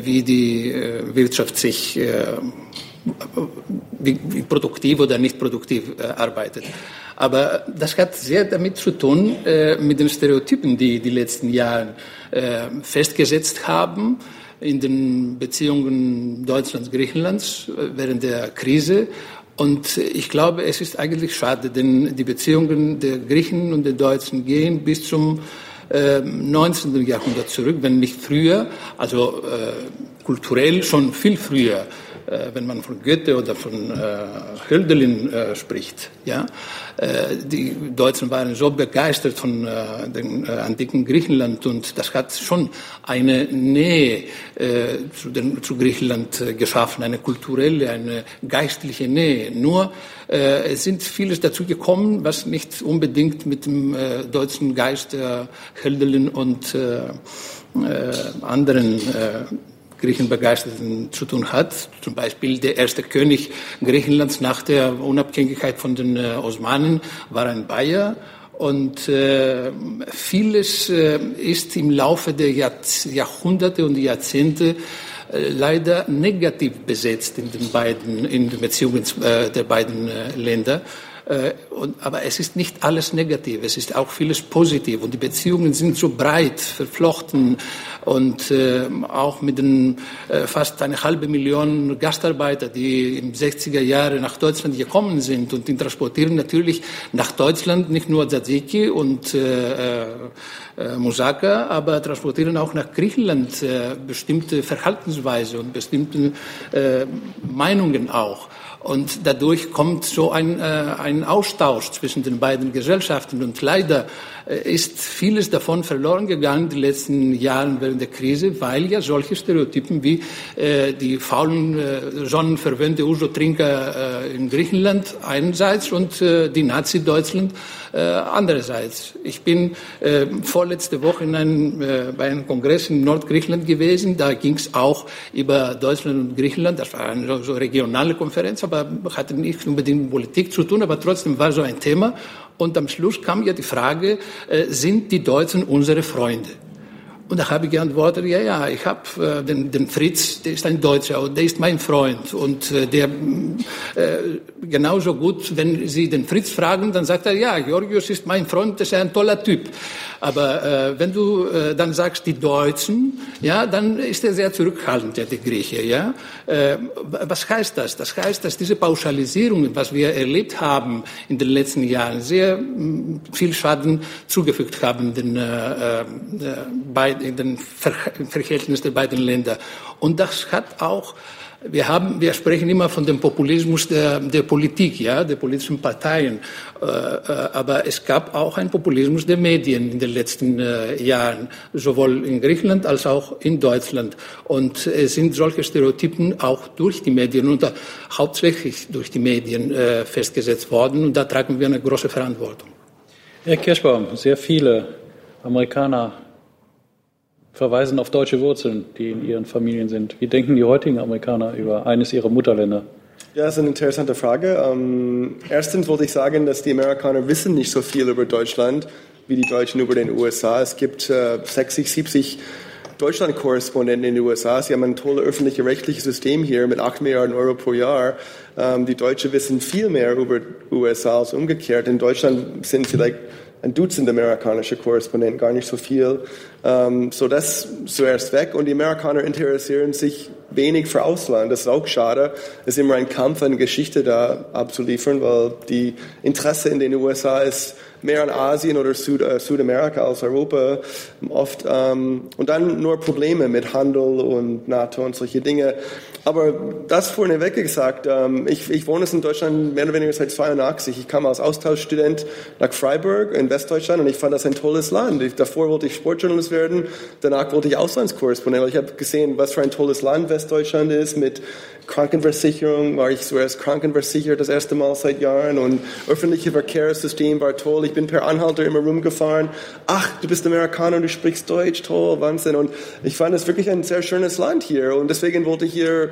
wie die äh, Wirtschaft sich, äh, wie, wie produktiv oder nicht produktiv arbeitet. Aber das hat sehr damit zu tun, mit den Stereotypen, die die letzten Jahre festgesetzt haben in den Beziehungen Deutschlands-Griechenlands während der Krise. Und ich glaube, es ist eigentlich schade, denn die Beziehungen der Griechen und der Deutschen gehen bis zum 19. Ähm, Jahrhundert zurück, wenn nicht früher, also äh, kulturell schon viel früher, äh, wenn man von Goethe oder von äh, Hölderlin äh, spricht. Ja? Äh, die Deutschen waren so begeistert von äh, dem antiken Griechenland und das hat schon eine Nähe zu, den, zu Griechenland geschaffen, eine kulturelle, eine geistliche Nähe. Nur es sind vieles dazu gekommen, was nicht unbedingt mit dem deutschen Geist der Hölderlin und anderen Griechenbegeisterten zu tun hat. Zum Beispiel der erste König Griechenlands nach der Unabhängigkeit von den äh, Osmanen war ein Bayer. Und äh, vieles äh, ist im Laufe der Jahrhunderte und Jahrzehnte äh, leider negativ besetzt in den beiden, in den Beziehungen äh, der beiden Länder. Äh, und, aber es ist nicht alles negativ, es ist auch vieles positiv. Und die Beziehungen sind so breit verflochten und äh, auch mit den äh, fast eine halbe Million Gastarbeiter, die im 60er Jahre nach Deutschland gekommen sind und die transportieren natürlich nach Deutschland nicht nur Tzatziki und äh, äh, Musaka, aber transportieren auch nach Griechenland äh, bestimmte Verhaltensweise und bestimmte äh, Meinungen auch. Und dadurch kommt so ein, äh, ein Austausch zwischen den beiden Gesellschaften. Und leider äh, ist vieles davon verloren gegangen die letzten Jahre während der Krise, weil ja solche Stereotypen wie äh, die faulen, äh, sonnenverwöhnte Uso-Trinker äh, in Griechenland einerseits und äh, die Nazi-Deutschland äh, andererseits. Ich bin äh, vorletzte Woche in einem, äh, bei einem Kongress in Nordgriechenland gewesen. Da ging es auch über Deutschland und Griechenland. Das war eine so, regionale Konferenz, aber hatte nicht unbedingt mit Politik zu tun, aber trotzdem war so ein Thema. Und am Schluss kam ja die Frage, äh, sind die Deutschen unsere Freunde? Und da habe ich geantwortet, ja, ja, ich habe äh, den, den Fritz, der ist ein Deutscher und der ist mein Freund. Und äh, der äh, genauso gut, wenn Sie den Fritz fragen, dann sagt er, ja, Georgios ist mein Freund, das ist ein toller Typ. Aber äh, wenn du äh, dann sagst, die Deutschen, ja, dann ist er sehr zurückhaltend, der, der Grieche. Ja? Äh, was heißt das? Das heißt, dass diese Pauschalisierungen, was wir erlebt haben in den letzten Jahren, sehr mh, viel Schaden zugefügt haben den, äh, äh, bei in den Verhältnis der beiden Länder. Und das hat auch wir haben, wir sprechen immer von dem Populismus der, der Politik, ja, der politischen Parteien. Äh, äh, aber es gab auch einen Populismus der Medien in den letzten äh, Jahren, sowohl in Griechenland als auch in Deutschland. Und es sind solche Stereotypen auch durch die Medien und hauptsächlich durch die Medien festgesetzt worden. Und da tragen wir eine große Verantwortung. Herr Kirschbaum, sehr viele Amerikaner verweisen auf deutsche Wurzeln, die in ihren Familien sind. Wie denken die heutigen Amerikaner über eines ihrer Mutterländer? Ja, das ist eine interessante Frage. Ähm, erstens wollte ich sagen, dass die Amerikaner wissen nicht so viel über Deutschland wie die Deutschen über den USA. Es gibt äh, 60, 70 Deutschland-Korrespondenten in den USA. Sie haben ein tolles öffentliches rechtliches System hier mit 8 Milliarden Euro pro Jahr. Ähm, die Deutschen wissen viel mehr über USA als umgekehrt. In Deutschland sind vielleicht ein Dutzend amerikanische Korrespondenten, gar nicht so viel. Ähm, so das zuerst weg. Und die Amerikaner interessieren sich wenig für Ausland. Das ist auch schade. Es ist immer ein Kampf, eine Geschichte da abzuliefern, weil die Interesse in den USA ist mehr an Asien oder Süd, äh, Südamerika als Europa oft. Ähm, und dann nur Probleme mit Handel und NATO und solche Dinge. Aber das vorneweg gesagt, ähm, ich, ich wohne in Deutschland mehr oder weniger seit 82. Ich kam als Austauschstudent nach Freiburg in Westdeutschland und ich fand das ein tolles Land. Ich, davor wollte ich Sportjournalist werden, danach wollte ich Auslandskorrespondent. Ich habe gesehen, was für ein tolles Land Westdeutschland ist mit Krankenversicherung war ich zuerst krankenversichert das erste Mal seit Jahren und öffentliche Verkehrssystem war toll. Ich bin per Anhalter immer rumgefahren. Ach, du bist Amerikaner und du sprichst Deutsch, toll, Wahnsinn. Und ich fand es wirklich ein sehr schönes Land hier und deswegen wollte ich hier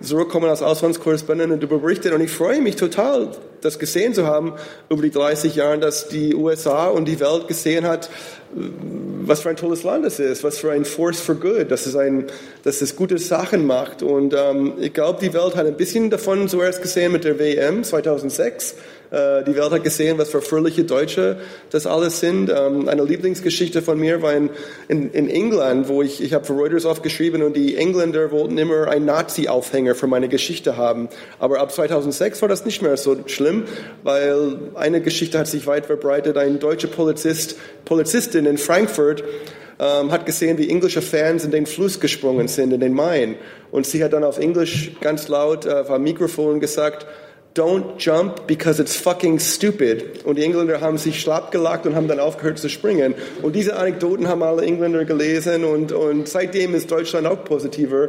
zurückkommen als Auslandskorrespondent und darüber berichten. Und ich freue mich total, das gesehen zu haben über die 30 Jahre, dass die USA und die Welt gesehen hat, was für ein tolles Land es ist, was für ein Force for Good, dass es, ein, dass es gute Sachen macht. Und ähm, ich glaube, die Welt hat ein bisschen davon zuerst gesehen mit der WM 2006 äh, die Welt hat gesehen, was für fröhliche Deutsche das alles sind. Ähm, eine Lieblingsgeschichte von mir war in, in, in England, wo ich, ich habe für Reuters aufgeschrieben und die Engländer wollten immer einen Nazi-Aufhänger für meine Geschichte haben. Aber ab 2006 war das nicht mehr so schlimm, weil eine Geschichte hat sich weit verbreitet. Ein deutscher Polizist, Polizistin in Frankfurt ähm, hat gesehen, wie englische Fans in den Fluss gesprungen sind, in den Main. Und sie hat dann auf Englisch ganz laut äh, auf Mikrofon gesagt, don't jump because it's fucking stupid. Und die Engländer haben sich schlapp gelacht und haben dann aufgehört zu springen. Und diese Anekdoten haben alle Engländer gelesen und, und seitdem ist Deutschland auch positiver.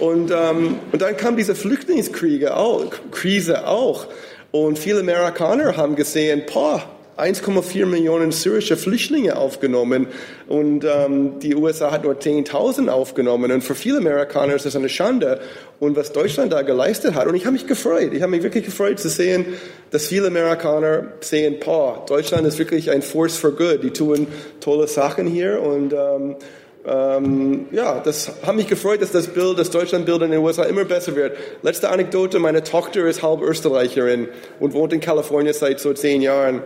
Und, ähm, und dann kam diese Flüchtlingskriege auch, Krise auch. Und viele Amerikaner haben gesehen, boah, 1,4 Millionen syrische Flüchtlinge aufgenommen und ähm, die USA hat nur 10.000 aufgenommen. Und für viele Amerikaner ist das eine Schande. Und was Deutschland da geleistet hat, und ich habe mich gefreut, ich habe mich wirklich gefreut zu sehen, dass viele Amerikaner sehen, boah, Deutschland ist wirklich ein Force for Good. Die tun tolle Sachen hier und ähm, ähm, ja, das hat mich gefreut, dass das Bild, das Deutschlandbild in den USA immer besser wird. Letzte Anekdote, meine Tochter ist halb Österreicherin und wohnt in Kalifornien seit so zehn Jahren.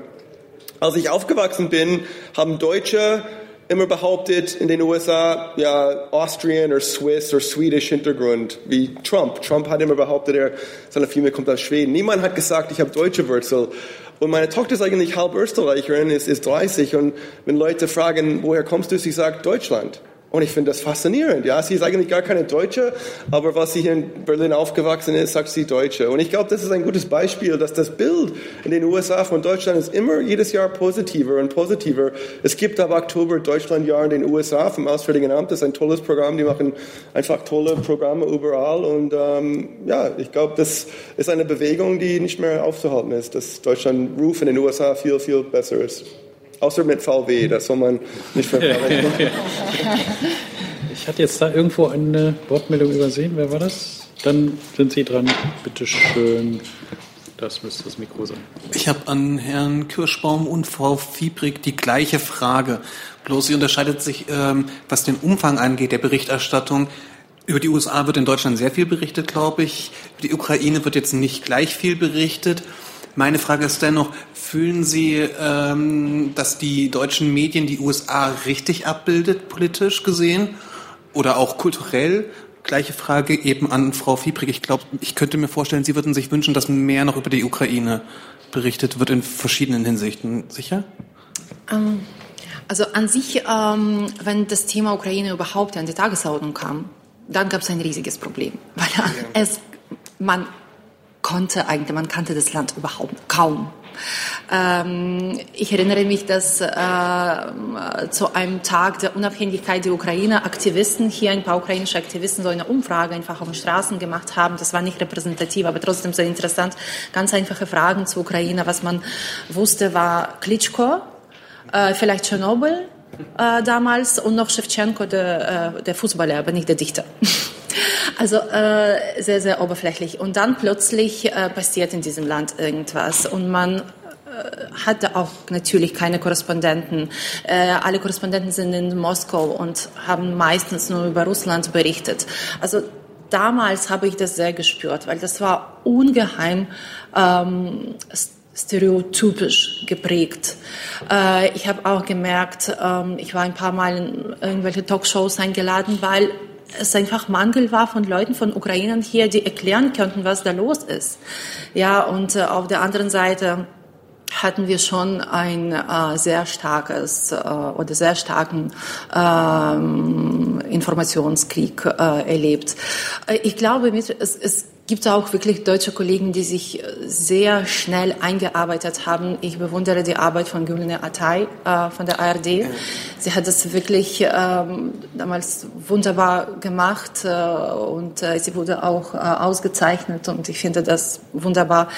Als ich aufgewachsen bin, haben Deutsche immer behauptet in den USA, ja, Austrian oder Swiss oder Swedish Hintergrund, wie Trump. Trump hat immer behauptet, er, seine Familie kommt aus Schweden. Niemand hat gesagt, ich habe deutsche Wurzel. Und meine Tochter ist eigentlich halb Österreicherin, ist, ist 30. Und wenn Leute fragen, woher kommst du, sie sagt Deutschland. Und ich finde das faszinierend. Ja, sie ist eigentlich gar keine Deutsche, aber was sie hier in Berlin aufgewachsen ist, sagt sie Deutsche. Und ich glaube, das ist ein gutes Beispiel, dass das Bild in den USA von Deutschland ist immer jedes Jahr positiver und positiver. Es gibt ab Oktober Deutschlandjahr in den USA vom Auswärtigen Amt. Das ist ein tolles Programm. Die machen einfach tolle Programme überall. Und ähm, ja, ich glaube, das ist eine Bewegung, die nicht mehr aufzuhalten ist, dass Deutschland Ruf in den USA viel, viel besser ist. Außer mit VW, das soll man nicht verwechseln. Ich hatte jetzt da irgendwo eine Wortmeldung übersehen. Wer war das? Dann sind Sie dran. Bitte schön. Das müsste das Mikro sein. Ich habe an Herrn Kirschbaum und Frau Fiebrig die gleiche Frage. Bloß sie unterscheidet sich, ähm, was den Umfang angeht, der Berichterstattung. Über die USA wird in Deutschland sehr viel berichtet, glaube ich. Über die Ukraine wird jetzt nicht gleich viel berichtet. Meine Frage ist dennoch, fühlen Sie, ähm, dass die deutschen Medien die USA richtig abbildet, politisch gesehen oder auch kulturell? Gleiche Frage eben an Frau Fiebrig. Ich glaube, ich könnte mir vorstellen, Sie würden sich wünschen, dass mehr noch über die Ukraine berichtet wird in verschiedenen Hinsichten. Sicher? Ähm, also an sich, ähm, wenn das Thema Ukraine überhaupt an die Tagesordnung kam, dann gab es ein riesiges Problem, weil ja. es man konnte eigentlich, man kannte das Land überhaupt kaum. Ähm, ich erinnere mich, dass äh, zu einem Tag der Unabhängigkeit der Ukraine Aktivisten, hier ein paar ukrainische Aktivisten, so eine Umfrage einfach auf den Straßen gemacht haben. Das war nicht repräsentativ, aber trotzdem sehr interessant. Ganz einfache Fragen zur Ukraine. Was man wusste, war Klitschko, äh, vielleicht Tschernobyl äh, damals und noch Shevchenko, der, äh, der Fußballer, aber nicht der Dichter. Also äh, sehr, sehr oberflächlich. Und dann plötzlich äh, passiert in diesem Land irgendwas und man äh, hatte auch natürlich keine Korrespondenten. Äh, alle Korrespondenten sind in Moskau und haben meistens nur über Russland berichtet. Also damals habe ich das sehr gespürt, weil das war ungeheim ähm, stereotypisch geprägt. Äh, ich habe auch gemerkt, ähm, ich war ein paar Mal in irgendwelche Talkshows eingeladen, weil es einfach Mangel war von Leuten, von Ukrainern hier, die erklären könnten, was da los ist. Ja, und äh, auf der anderen Seite hatten wir schon ein äh, sehr starkes äh, oder sehr starken ähm, Informationskrieg äh, erlebt. Äh, ich glaube, es, es gibt auch wirklich deutsche Kollegen, die sich sehr schnell eingearbeitet haben. Ich bewundere die Arbeit von Gülne Atay äh, von der ARD. Sie hat das wirklich ähm, damals wunderbar gemacht äh, und äh, sie wurde auch äh, ausgezeichnet und ich finde das wunderbar.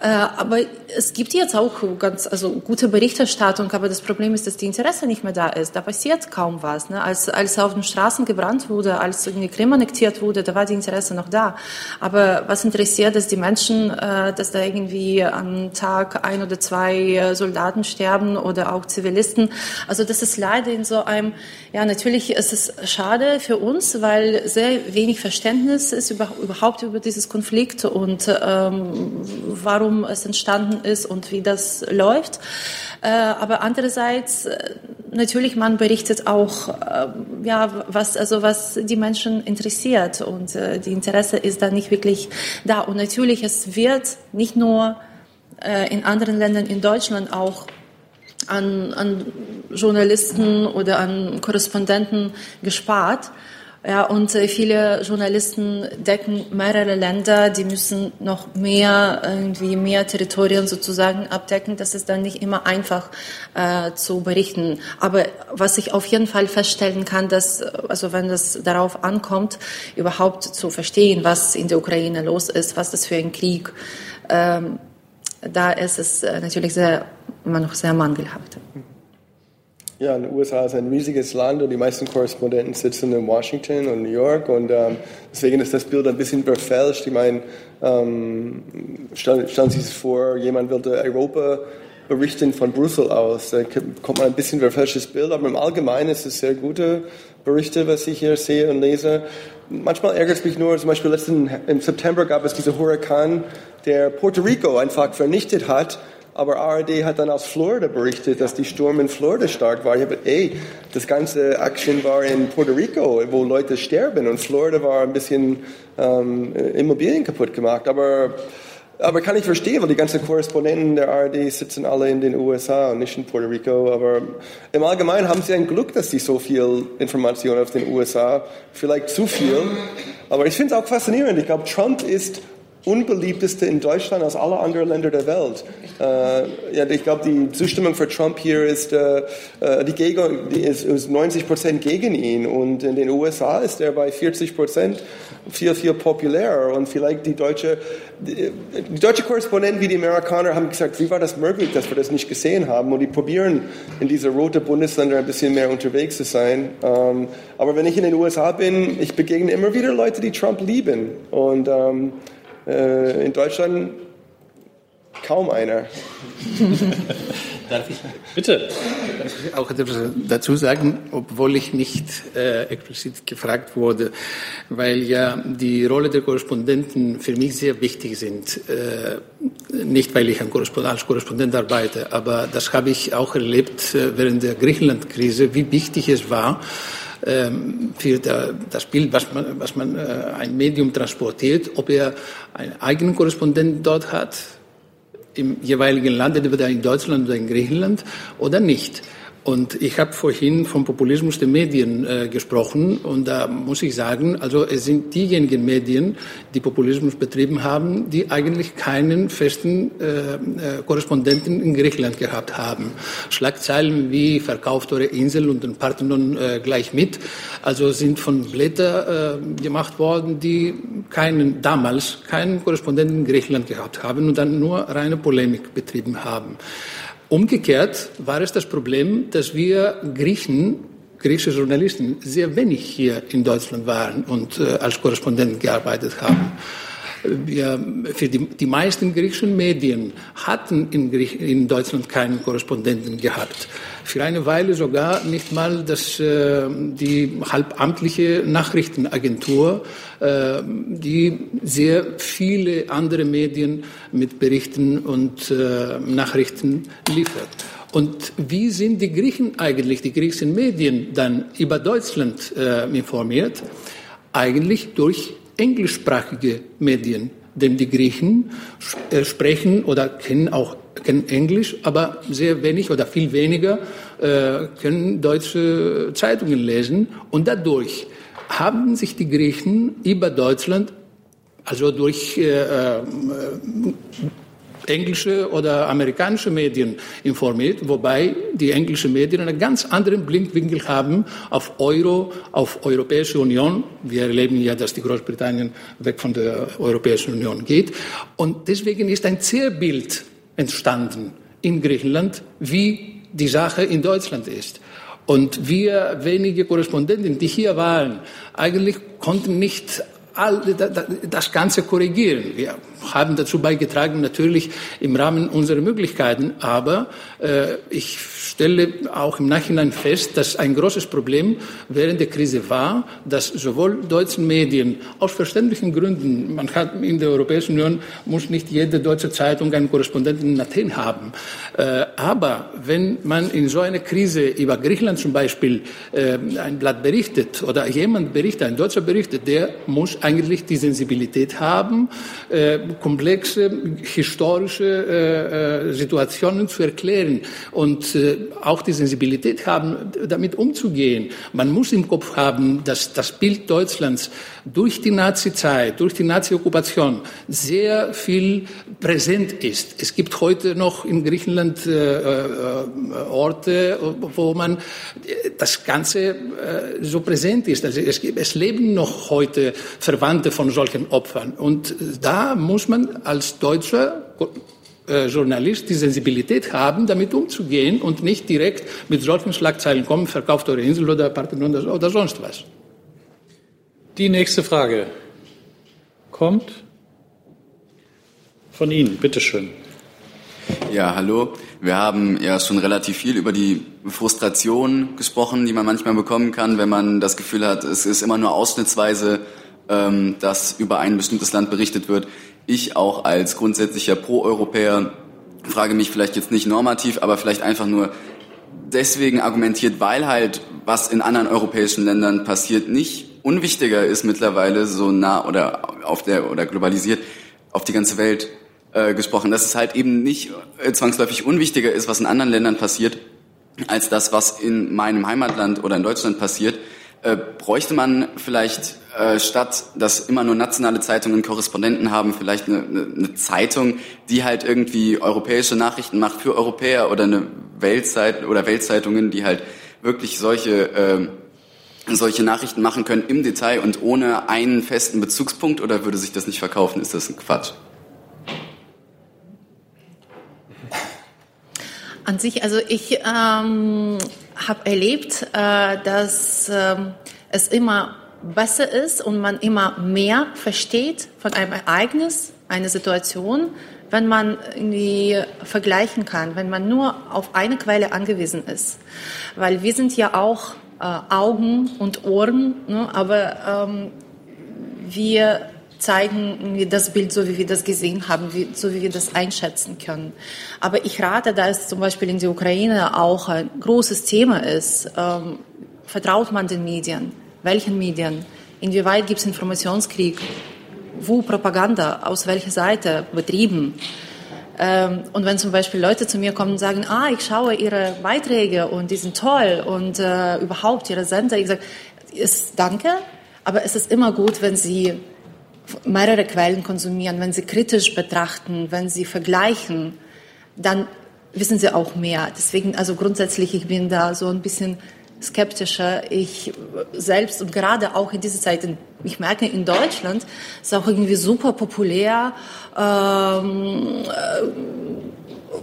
Äh, aber es gibt jetzt auch ganz also gute Berichterstattung, aber das Problem ist, dass die Interesse nicht mehr da ist. Da passiert kaum was. Ne? Als, als auf den Straßen gebrannt wurde, als in die Krim annektiert wurde, da war die Interesse noch da. Aber was interessiert es die Menschen, äh, dass da irgendwie am Tag ein oder zwei äh, Soldaten sterben oder auch Zivilisten? Also das ist leider in so einem, ja natürlich ist es schade für uns, weil sehr wenig Verständnis ist über, überhaupt über dieses Konflikt und ähm, warum es entstanden ist und wie das läuft. Äh, aber andererseits natürlich man berichtet auch äh, ja was also was die Menschen interessiert und äh, die Interesse ist da nicht wirklich da. Und natürlich es wird nicht nur äh, in anderen Ländern in Deutschland auch an, an Journalisten oder an Korrespondenten gespart ja, und äh, viele Journalisten decken mehrere Länder, die müssen noch mehr, irgendwie mehr Territorien sozusagen abdecken. Das ist dann nicht immer einfach äh, zu berichten. Aber was ich auf jeden Fall feststellen kann, dass, also wenn es darauf ankommt, überhaupt zu verstehen, was in der Ukraine los ist, was das für ein Krieg, ähm, da ist es äh, natürlich sehr immer noch sehr mangelhaft. Ja, in den USA ist ein riesiges Land und die meisten Korrespondenten sitzen in Washington und New York und ähm, deswegen ist das Bild ein bisschen verfälscht. Ich meine, ähm, stellen, Sie sich vor, jemand würde Europa berichten von Brüssel aus. Da kommt man ein bisschen verfälschtes Bild, aber im Allgemeinen ist es sehr gute Berichte, was ich hier sehe und lese. Manchmal ärgert es mich nur, zum Beispiel letzten, im September gab es diesen Hurrikan, der Puerto Rico einfach vernichtet hat aber ARD hat dann aus Florida berichtet, dass die Sturm in Florida stark war. Ich habe, ey, das ganze Action war in Puerto Rico, wo Leute sterben. Und Florida war ein bisschen ähm, Immobilien kaputt gemacht. Aber, aber kann ich verstehen, weil die ganzen Korrespondenten der ARD sitzen alle in den USA und nicht in Puerto Rico. Aber im Allgemeinen haben sie ein Glück, dass sie so viel Information auf den USA, vielleicht zu viel. Aber ich finde es auch faszinierend. Ich glaube, Trump ist unbeliebteste in Deutschland als alle anderen Länder der Welt. Äh, ja, ich glaube, die Zustimmung für Trump hier ist, äh, äh die Gegen, ist, ist 90 Prozent gegen ihn und in den USA ist er bei 40 Prozent viel, viel populärer und vielleicht die deutsche, die, die deutsche Korrespondenten wie die Amerikaner haben gesagt, wie war das möglich, dass wir das nicht gesehen haben und die probieren in diese rote Bundesländer ein bisschen mehr unterwegs zu sein. Ähm, aber wenn ich in den USA bin, ich begegne immer wieder Leute, die Trump lieben und ähm, äh, in Deutschland kaum einer. Darf ich? Bitte. Darf ich auch etwas dazu sagen, obwohl ich nicht äh, explizit gefragt wurde, weil ja die Rolle der Korrespondenten für mich sehr wichtig sind. Äh, nicht, weil ich als Korrespondent arbeite, aber das habe ich auch erlebt äh, während der Griechenland-Krise, wie wichtig es war, für das Bild, was man, was man äh, ein Medium transportiert, ob er einen eigenen Korrespondenten dort hat, im jeweiligen Land, entweder in Deutschland oder in Griechenland, oder nicht. Und ich habe vorhin vom Populismus der Medien äh, gesprochen und da muss ich sagen, also es sind diejenigen Medien, die Populismus betrieben haben, die eigentlich keinen festen äh, äh, Korrespondenten in Griechenland gehabt haben. Schlagzeilen wie verkauft eure Insel und den Parthenon äh, gleich mit, also sind von Blätter äh, gemacht worden, die keinen damals keinen Korrespondenten in Griechenland gehabt haben und dann nur reine Polemik betrieben haben. Umgekehrt war es das Problem, dass wir Griechen, griechische Journalisten, sehr wenig hier in Deutschland waren und äh, als Korrespondenten gearbeitet haben. Wir, für die, die meisten griechischen Medien hatten in, Griech, in Deutschland keinen Korrespondenten gehabt. Für eine Weile sogar nicht mal das, äh, die halbamtliche Nachrichtenagentur, äh, die sehr viele andere Medien mit Berichten und äh, Nachrichten liefert. Und wie sind die Griechen eigentlich, die griechischen Medien dann über Deutschland äh, informiert? Eigentlich durch englischsprachige Medien, denn die Griechen äh, sprechen oder kennen auch kennen Englisch, aber sehr wenig oder viel weniger äh, können deutsche Zeitungen lesen. Und dadurch haben sich die Griechen über Deutschland also durch äh, äh englische oder amerikanische Medien informiert, wobei die englischen Medien einen ganz anderen Blickwinkel haben auf Euro, auf Europäische Union. Wir erleben ja, dass die Großbritannien weg von der Europäischen Union geht. Und deswegen ist ein Zerrbild entstanden in Griechenland, wie die Sache in Deutschland ist. Und wir wenige Korrespondenten, die hier waren, eigentlich konnten nicht all, das Ganze korrigieren. Wir haben dazu beigetragen, natürlich im Rahmen unserer Möglichkeiten. Aber äh, ich stelle auch im Nachhinein fest, dass ein großes Problem während der Krise war, dass sowohl deutschen Medien aus verständlichen Gründen, man hat in der Europäischen Union, muss nicht jede deutsche Zeitung einen Korrespondenten in Athen haben. Äh, aber wenn man in so einer Krise über Griechenland zum Beispiel äh, ein Blatt berichtet oder jemand berichtet, ein Deutscher berichtet, der muss eigentlich die Sensibilität haben, äh, komplexe historische äh, äh, Situationen zu erklären und äh, auch die Sensibilität haben, damit umzugehen. Man muss im Kopf haben, dass das Bild Deutschlands durch die Nazi-Zeit, durch die Nazi-Okkupation sehr viel präsent ist. Es gibt heute noch in Griechenland äh, äh, Orte, wo man das Ganze so präsent ist. Also es, es leben noch heute Verwandte von solchen Opfern. Und da muss man als Deutscher äh, Journalist die Sensibilität haben, damit umzugehen und nicht direkt mit solchen Schlagzeilen kommen, verkauft eure Insel oder Parthenon oder, oder sonst was. Die nächste Frage kommt von Ihnen, bitteschön. Ja, hallo. Wir haben ja schon relativ viel über die Frustration gesprochen, die man manchmal bekommen kann, wenn man das Gefühl hat, es ist immer nur ausschnittsweise, ähm, dass über ein bestimmtes Land berichtet wird. Ich auch als grundsätzlicher Pro-Europäer frage mich vielleicht jetzt nicht normativ, aber vielleicht einfach nur deswegen argumentiert, weil halt was in anderen europäischen Ländern passiert, nicht unwichtiger ist mittlerweile so nah oder auf der oder globalisiert auf die ganze Welt äh, gesprochen, dass es halt eben nicht äh, zwangsläufig unwichtiger ist, was in anderen Ländern passiert, als das, was in meinem Heimatland oder in Deutschland passiert, äh, bräuchte man vielleicht äh, statt, dass immer nur nationale Zeitungen Korrespondenten haben, vielleicht eine, eine, eine Zeitung, die halt irgendwie europäische Nachrichten macht für Europäer oder eine Weltzeit oder Weltzeitungen, die halt wirklich solche äh, solche Nachrichten machen können im Detail und ohne einen festen Bezugspunkt oder würde sich das nicht verkaufen? Ist das ein Quatsch? An sich, also ich ähm, habe erlebt, äh, dass äh, es immer besser ist und man immer mehr versteht von einem Ereignis, einer Situation, wenn man irgendwie vergleichen kann, wenn man nur auf eine Quelle angewiesen ist. Weil wir sind ja auch äh, Augen und Ohren, ne, aber ähm, wir zeigen das Bild so, wie wir das gesehen haben, wie, so wie wir das einschätzen können. Aber ich rate, da es zum Beispiel in der Ukraine auch ein großes Thema ist, ähm, vertraut man den Medien? Welchen Medien? Inwieweit gibt es Informationskrieg? Wo Propaganda? Aus welcher Seite betrieben? Ähm, und wenn zum Beispiel Leute zu mir kommen und sagen, ah, ich schaue Ihre Beiträge und die sind toll und äh, überhaupt Ihre Sender, ich sage, danke, aber es ist immer gut, wenn Sie mehrere Quellen konsumieren, wenn sie kritisch betrachten, wenn sie vergleichen, dann wissen sie auch mehr. Deswegen, also grundsätzlich, ich bin da so ein bisschen skeptischer. Ich selbst und gerade auch in dieser Zeit, ich merke in Deutschland, ist auch irgendwie super populär, ähm,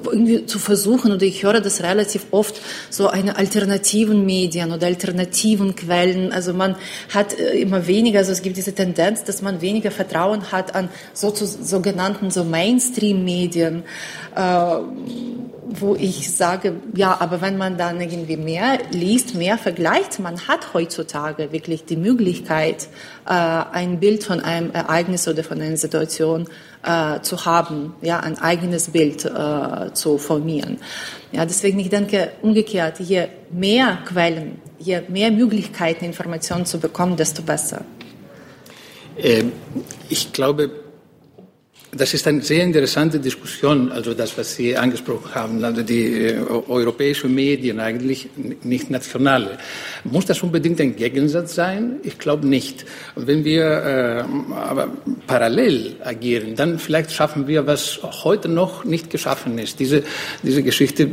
irgendwie zu versuchen, oder ich höre das relativ oft, so eine alternativen Medien oder alternativen Quellen. Also man hat äh, immer weniger, also es gibt diese Tendenz, dass man weniger Vertrauen hat an so, sogenannten so Mainstream-Medien. Äh, wo ich sage, ja, aber wenn man dann irgendwie mehr liest, mehr vergleicht, man hat heutzutage wirklich die Möglichkeit, äh, ein Bild von einem Ereignis oder von einer Situation äh, zu haben, ja, ein eigenes Bild äh, zu formieren. Ja, deswegen ich denke umgekehrt, je mehr Quellen, je mehr Möglichkeiten, Informationen zu bekommen, desto besser. Ähm, ich glaube, das ist eine sehr interessante Diskussion, also das, was Sie angesprochen haben, also die äh, europäischen Medien eigentlich, nicht nationale. Muss das unbedingt ein Gegensatz sein? Ich glaube nicht. wenn wir äh, aber parallel agieren, dann vielleicht schaffen wir, was heute noch nicht geschaffen ist. Diese, diese Geschichte,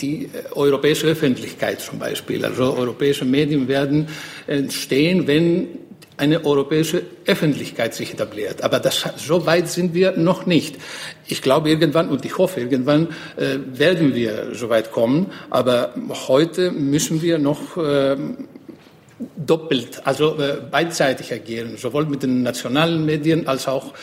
die europäische Öffentlichkeit zum Beispiel. Also europäische Medien werden entstehen, wenn eine europäische Öffentlichkeit sich etabliert. Aber das, so weit sind wir noch nicht. Ich glaube irgendwann und ich hoffe irgendwann äh, werden wir so weit kommen. Aber heute müssen wir noch äh, doppelt, also äh, beidseitig agieren, sowohl mit den nationalen Medien als auch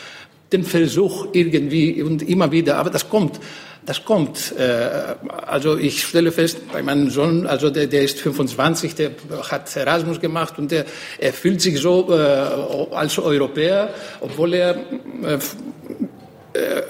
den Versuch irgendwie und immer wieder. Aber das kommt das kommt. Äh, also ich stelle fest, bei meinem Sohn, also der, der ist 25, der hat Erasmus gemacht und der, er fühlt sich so äh, als Europäer, obwohl er äh, äh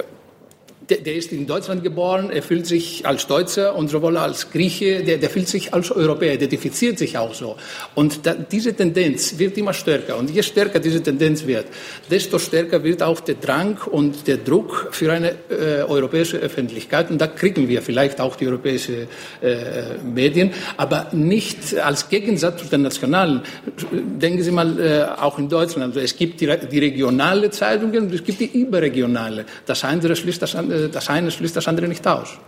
der, ist in Deutschland geboren, er fühlt sich als Deutscher und sowohl als Grieche, der, der fühlt sich als Europäer, identifiziert sich auch so. Und da, diese Tendenz wird immer stärker. Und je stärker diese Tendenz wird, desto stärker wird auch der Drang und der Druck für eine äh, europäische Öffentlichkeit. Und da kriegen wir vielleicht auch die europäischen äh, Medien, aber nicht als Gegensatz zu den nationalen. Denken Sie mal äh, auch in Deutschland. Also es gibt die, die regionale Zeitungen und es gibt die überregionale. Das eine schließt das andere das eine schließt das andere nicht aus.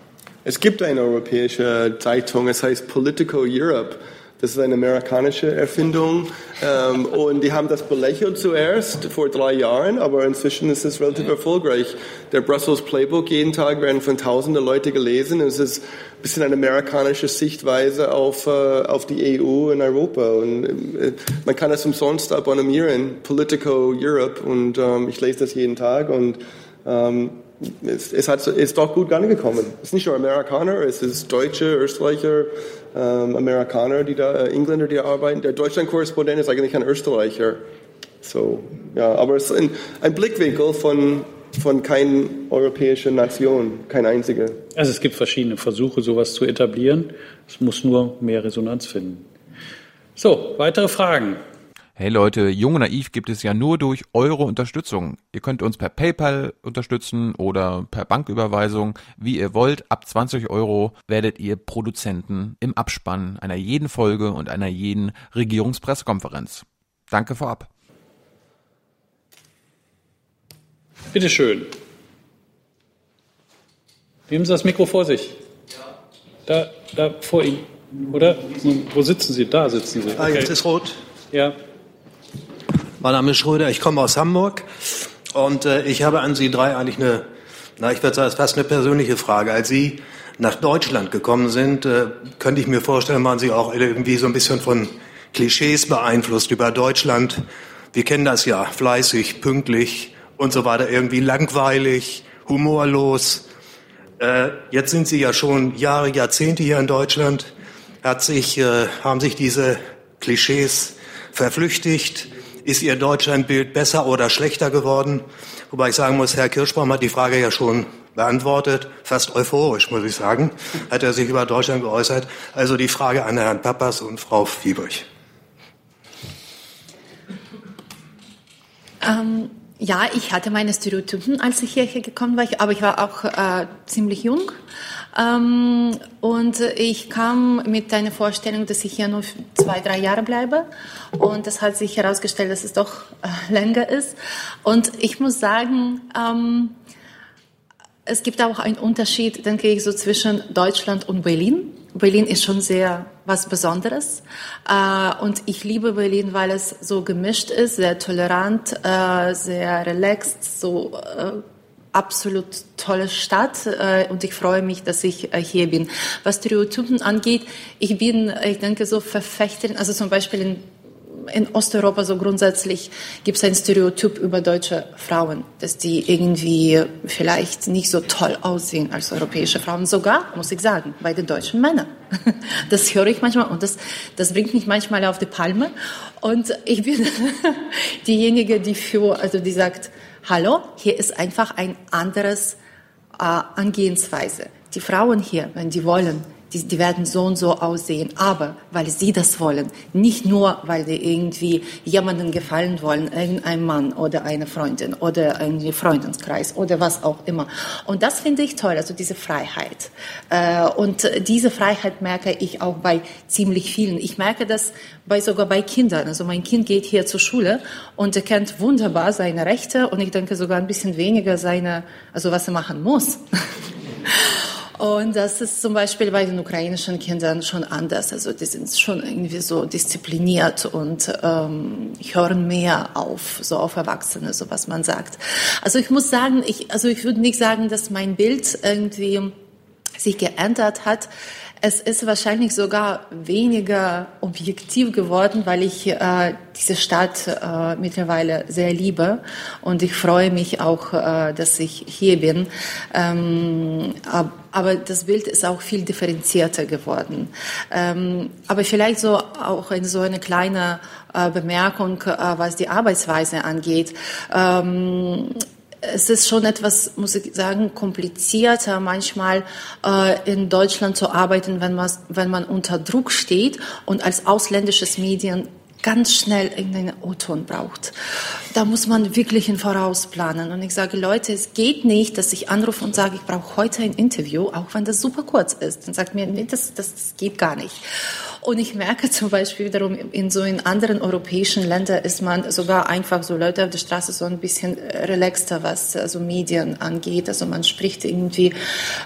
Es gibt eine europäische Zeitung, es heißt Politico Europe. Das ist eine amerikanische Erfindung. Ähm, und die haben das belächelt zuerst vor drei Jahren, aber inzwischen ist es relativ erfolgreich. Der Brussels Playbook, jeden Tag werden von tausenden Leute gelesen. Es ist ein bisschen eine amerikanische Sichtweise auf, äh, auf die EU in Europa. Und äh, man kann es umsonst abonnieren, Politico Europe. Und ähm, ich lese das jeden Tag. Und ähm, es, es hat, ist doch gut angekommen. Es ist nicht nur Amerikaner, es ist Deutsche, Österreicher, ähm, Amerikaner, die da, äh, Engländer, die da arbeiten. Der Deutschland-Korrespondent ist eigentlich ein Österreicher. So, ja, aber es ist ein, ein Blickwinkel von, von keiner europäischen Nation, kein einziger. Also es gibt verschiedene Versuche, sowas zu etablieren. Es muss nur mehr Resonanz finden. So, weitere Fragen. Hey Leute, Jung und Naiv gibt es ja nur durch eure Unterstützung. Ihr könnt uns per PayPal unterstützen oder per Banküberweisung, wie ihr wollt. Ab 20 Euro werdet ihr Produzenten im Abspann einer jeden Folge und einer jeden Regierungspressekonferenz. Danke vorab. Bitte schön. Nehmen Sie das Mikro vor sich. Da, da vor Ihnen. Oder? Wo sitzen Sie? Da sitzen Sie. Ah, jetzt ist rot. Ja. Mein Name ist Schröder, ich komme aus Hamburg und äh, ich habe an Sie drei eigentlich eine, na, ich würde sagen, fast eine persönliche Frage. Als Sie nach Deutschland gekommen sind, äh, könnte ich mir vorstellen, waren Sie auch irgendwie so ein bisschen von Klischees beeinflusst über Deutschland. Wir kennen das ja, fleißig, pünktlich und so weiter, irgendwie langweilig, humorlos. Äh, jetzt sind Sie ja schon Jahre, Jahrzehnte hier in Deutschland. Hat sich, äh, haben sich diese Klischees verflüchtigt? Ist Ihr Deutschlandbild besser oder schlechter geworden? Wobei ich sagen muss, Herr Kirschbaum hat die Frage ja schon beantwortet, fast euphorisch, muss ich sagen, hat er sich über Deutschland geäußert. Also die Frage an Herrn Pappas und Frau Fiebrich. Ähm, ja, ich hatte meine Stereotypen, als ich hierher gekommen war, aber ich war auch äh, ziemlich jung. Ähm, und ich kam mit einer Vorstellung, dass ich hier nur zwei, drei Jahre bleibe. Und das hat sich herausgestellt, dass es doch äh, länger ist. Und ich muss sagen, ähm, es gibt auch einen Unterschied, denke ich, so zwischen Deutschland und Berlin. Berlin ist schon sehr was Besonderes. Äh, und ich liebe Berlin, weil es so gemischt ist, sehr tolerant, äh, sehr relaxed, so äh, absolut tolle Stadt äh, und ich freue mich, dass ich äh, hier bin. Was Stereotypen angeht, ich bin, ich denke, so Verfechterin, also zum Beispiel in in Osteuropa so grundsätzlich gibt es ein Stereotyp über deutsche Frauen, dass die irgendwie vielleicht nicht so toll aussehen als europäische Frauen. Sogar, muss ich sagen, bei den deutschen Männern. Das höre ich manchmal und das, das bringt mich manchmal auf die Palme. Und ich bin diejenige, die für, also die sagt, hallo, hier ist einfach ein anderes äh, Angehensweise. Die Frauen hier, wenn die wollen, die, die werden so und so aussehen, aber weil sie das wollen, nicht nur, weil die irgendwie jemanden gefallen wollen, irgendein Mann oder eine Freundin oder ein Freundeskreis oder was auch immer. Und das finde ich toll, also diese Freiheit. Äh, und diese Freiheit merke ich auch bei ziemlich vielen. Ich merke das bei, sogar bei Kindern. Also mein Kind geht hier zur Schule und er kennt wunderbar seine Rechte und ich denke sogar ein bisschen weniger seine, also was er machen muss. Und das ist zum Beispiel bei den ukrainischen Kindern schon anders. Also die sind schon irgendwie so diszipliniert und ähm, hören mehr auf, so auf Erwachsene, so was man sagt. Also ich muss sagen, ich, also ich würde nicht sagen, dass mein Bild irgendwie sich geändert hat. Es ist wahrscheinlich sogar weniger objektiv geworden, weil ich äh, diese Stadt äh, mittlerweile sehr liebe und ich freue mich auch, äh, dass ich hier bin. Ähm, ab, aber das Bild ist auch viel differenzierter geworden. Ähm, aber vielleicht so auch in so eine kleine äh, Bemerkung, äh, was die Arbeitsweise angeht. Ähm, es ist schon etwas, muss ich sagen, komplizierter manchmal äh, in Deutschland zu arbeiten, wenn man, wenn man unter Druck steht und als ausländisches Medien ganz schnell irgendeinen O-Ton braucht. Da muss man wirklich im Voraus planen. Und ich sage, Leute, es geht nicht, dass ich anrufe und sage, ich brauche heute ein Interview, auch wenn das super kurz ist. Dann sagt mir, nee, das, das, das geht gar nicht. Und ich merke zum Beispiel wiederum, in so in anderen europäischen Ländern ist man sogar einfach so Leute auf der Straße so ein bisschen relaxter, was also Medien angeht. Also man spricht irgendwie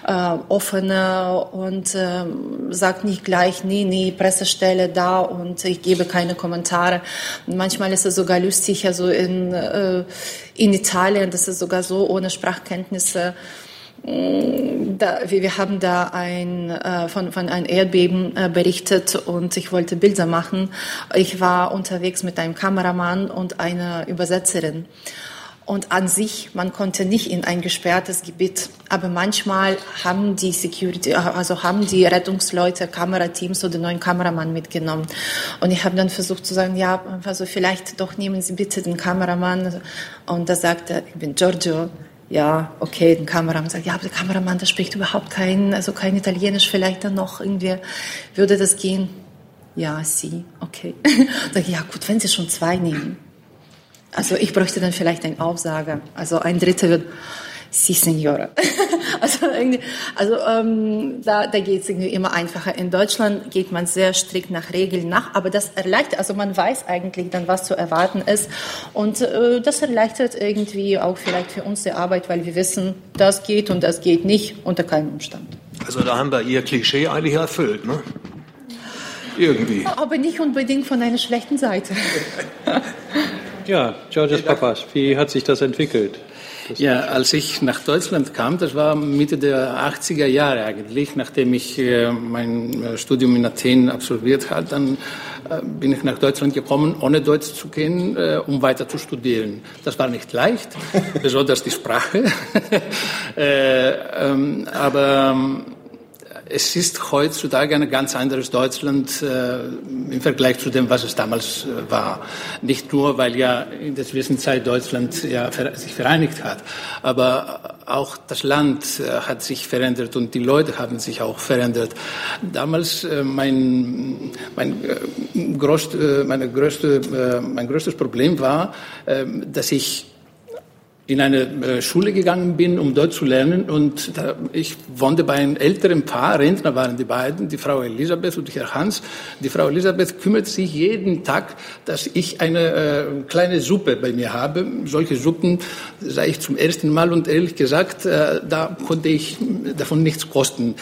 äh, offener und äh, sagt nicht gleich, nee, nee, Pressestelle da und ich gebe keine Kommentare. Und manchmal ist es sogar lustig, also in, äh, in Italien, das ist sogar so ohne Sprachkenntnisse, da, wir haben da ein, äh, von, von einem Erdbeben äh, berichtet und ich wollte Bilder machen. Ich war unterwegs mit einem Kameramann und einer Übersetzerin. Und an sich, man konnte nicht in ein gesperrtes Gebiet, aber manchmal haben die Security, also haben die Rettungsleute Kamerateams oder neuen Kameramann mitgenommen. Und ich habe dann versucht zu sagen, ja, also vielleicht doch nehmen Sie bitte den Kameramann. Und da sagte, ich bin Giorgio, ja, okay, den Kameramann sagt, ja, aber der Kameramann, der spricht überhaupt kein, also kein Italienisch, vielleicht dann noch irgendwie, würde das gehen? Ja, sie, okay. Sag ja, gut, wenn Sie schon zwei nehmen. Also ich bräuchte dann vielleicht einen Aufsager. Also ein Dritter wird, Sie, Signore. also irgendwie, also ähm, da, da geht es irgendwie immer einfacher. In Deutschland geht man sehr strikt nach Regeln nach, aber das erleichtert, also man weiß eigentlich dann, was zu erwarten ist. Und äh, das erleichtert irgendwie auch vielleicht für uns die Arbeit, weil wir wissen, das geht und das geht nicht unter keinem Umstand. Also da haben wir Ihr Klischee eigentlich erfüllt, ne? Irgendwie. Aber nicht unbedingt von einer schlechten Seite. ja, Georges Papas, wie hat sich das entwickelt? Ja, als ich nach Deutschland kam, das war Mitte der 80er Jahre eigentlich, nachdem ich äh, mein äh, Studium in Athen absolviert habe, dann äh, bin ich nach Deutschland gekommen, ohne Deutsch zu kennen, äh, um weiter zu studieren. Das war nicht leicht, besonders die Sprache. Äh, ähm, aber ähm, es ist heutzutage ein ganz anderes Deutschland äh, im Vergleich zu dem, was es damals äh, war. Nicht nur, weil ja in der Zwischenzeit Deutschland ja sich vereinigt hat, aber auch das Land äh, hat sich verändert und die Leute haben sich auch verändert. Damals äh, mein, mein, äh, größt, äh, meine größte, mein größtes Problem war, dass ich in eine äh, Schule gegangen bin, um dort zu lernen. Und ich wohnte bei einem älteren Paar, Rentner waren die beiden, die Frau Elisabeth und Herr Hans. Die Frau Elisabeth kümmert sich jeden Tag, dass ich eine äh, kleine Suppe bei mir habe. Solche Suppen sah ich zum ersten Mal und ehrlich gesagt, äh, da konnte ich davon nichts kosten.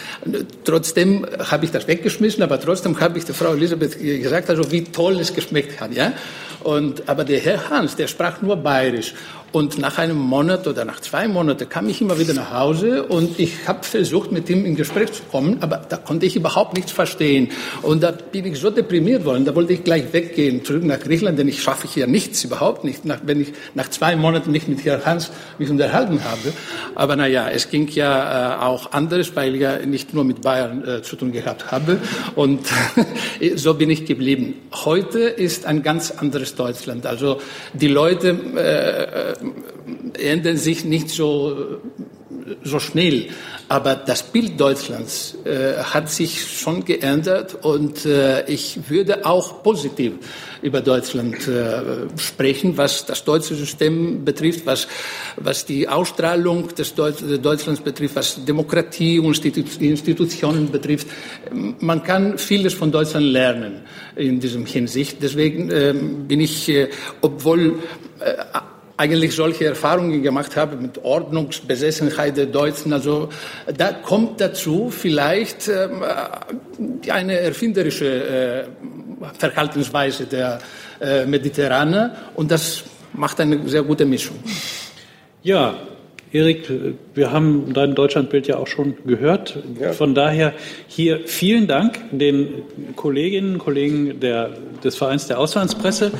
Trotzdem habe ich das weggeschmissen, aber trotzdem habe ich der Frau Elisabeth gesagt, also wie toll es geschmeckt hat. Ja? Und, aber der Herr Hans, der sprach nur bayerisch. Und nach einem Monat oder nach zwei Monaten kam ich immer wieder nach Hause und ich habe versucht, mit ihm in Gespräch zu kommen, aber da konnte ich überhaupt nichts verstehen. Und da bin ich so deprimiert worden, da wollte ich gleich weggehen, zurück nach Griechenland, denn ich schaffe hier nichts, überhaupt nicht, nach, wenn ich nach zwei Monaten nicht mit Herrn Hans mich unterhalten habe. Aber naja, es ging ja äh, auch anderes, weil ich ja nicht nur mit Bayern äh, zu tun gehabt habe. Und so bin ich geblieben. Heute ist ein ganz anderes Deutschland. Also die Leute äh, ändern sich nicht so, so schnell. Aber das Bild Deutschlands äh, hat sich schon geändert und äh, ich würde auch positiv über Deutschland äh, sprechen, was das deutsche System betrifft, was, was die Ausstrahlung des Deut Deutschlands betrifft, was Demokratie und Institutionen betrifft. Man kann vieles von Deutschland lernen in diesem Hinsicht. Deswegen äh, bin ich, äh, obwohl äh, eigentlich solche Erfahrungen gemacht habe mit Ordnungsbesessenheit der Deutschen. Also da kommt dazu vielleicht äh, eine erfinderische äh, Verhaltensweise der äh, Mediterraner und das macht eine sehr gute Mischung. Ja, Erik, wir haben dein Deutschlandbild ja auch schon gehört. Ja. Von daher hier vielen Dank den Kolleginnen und Kollegen der, des Vereins der Auslandspresse.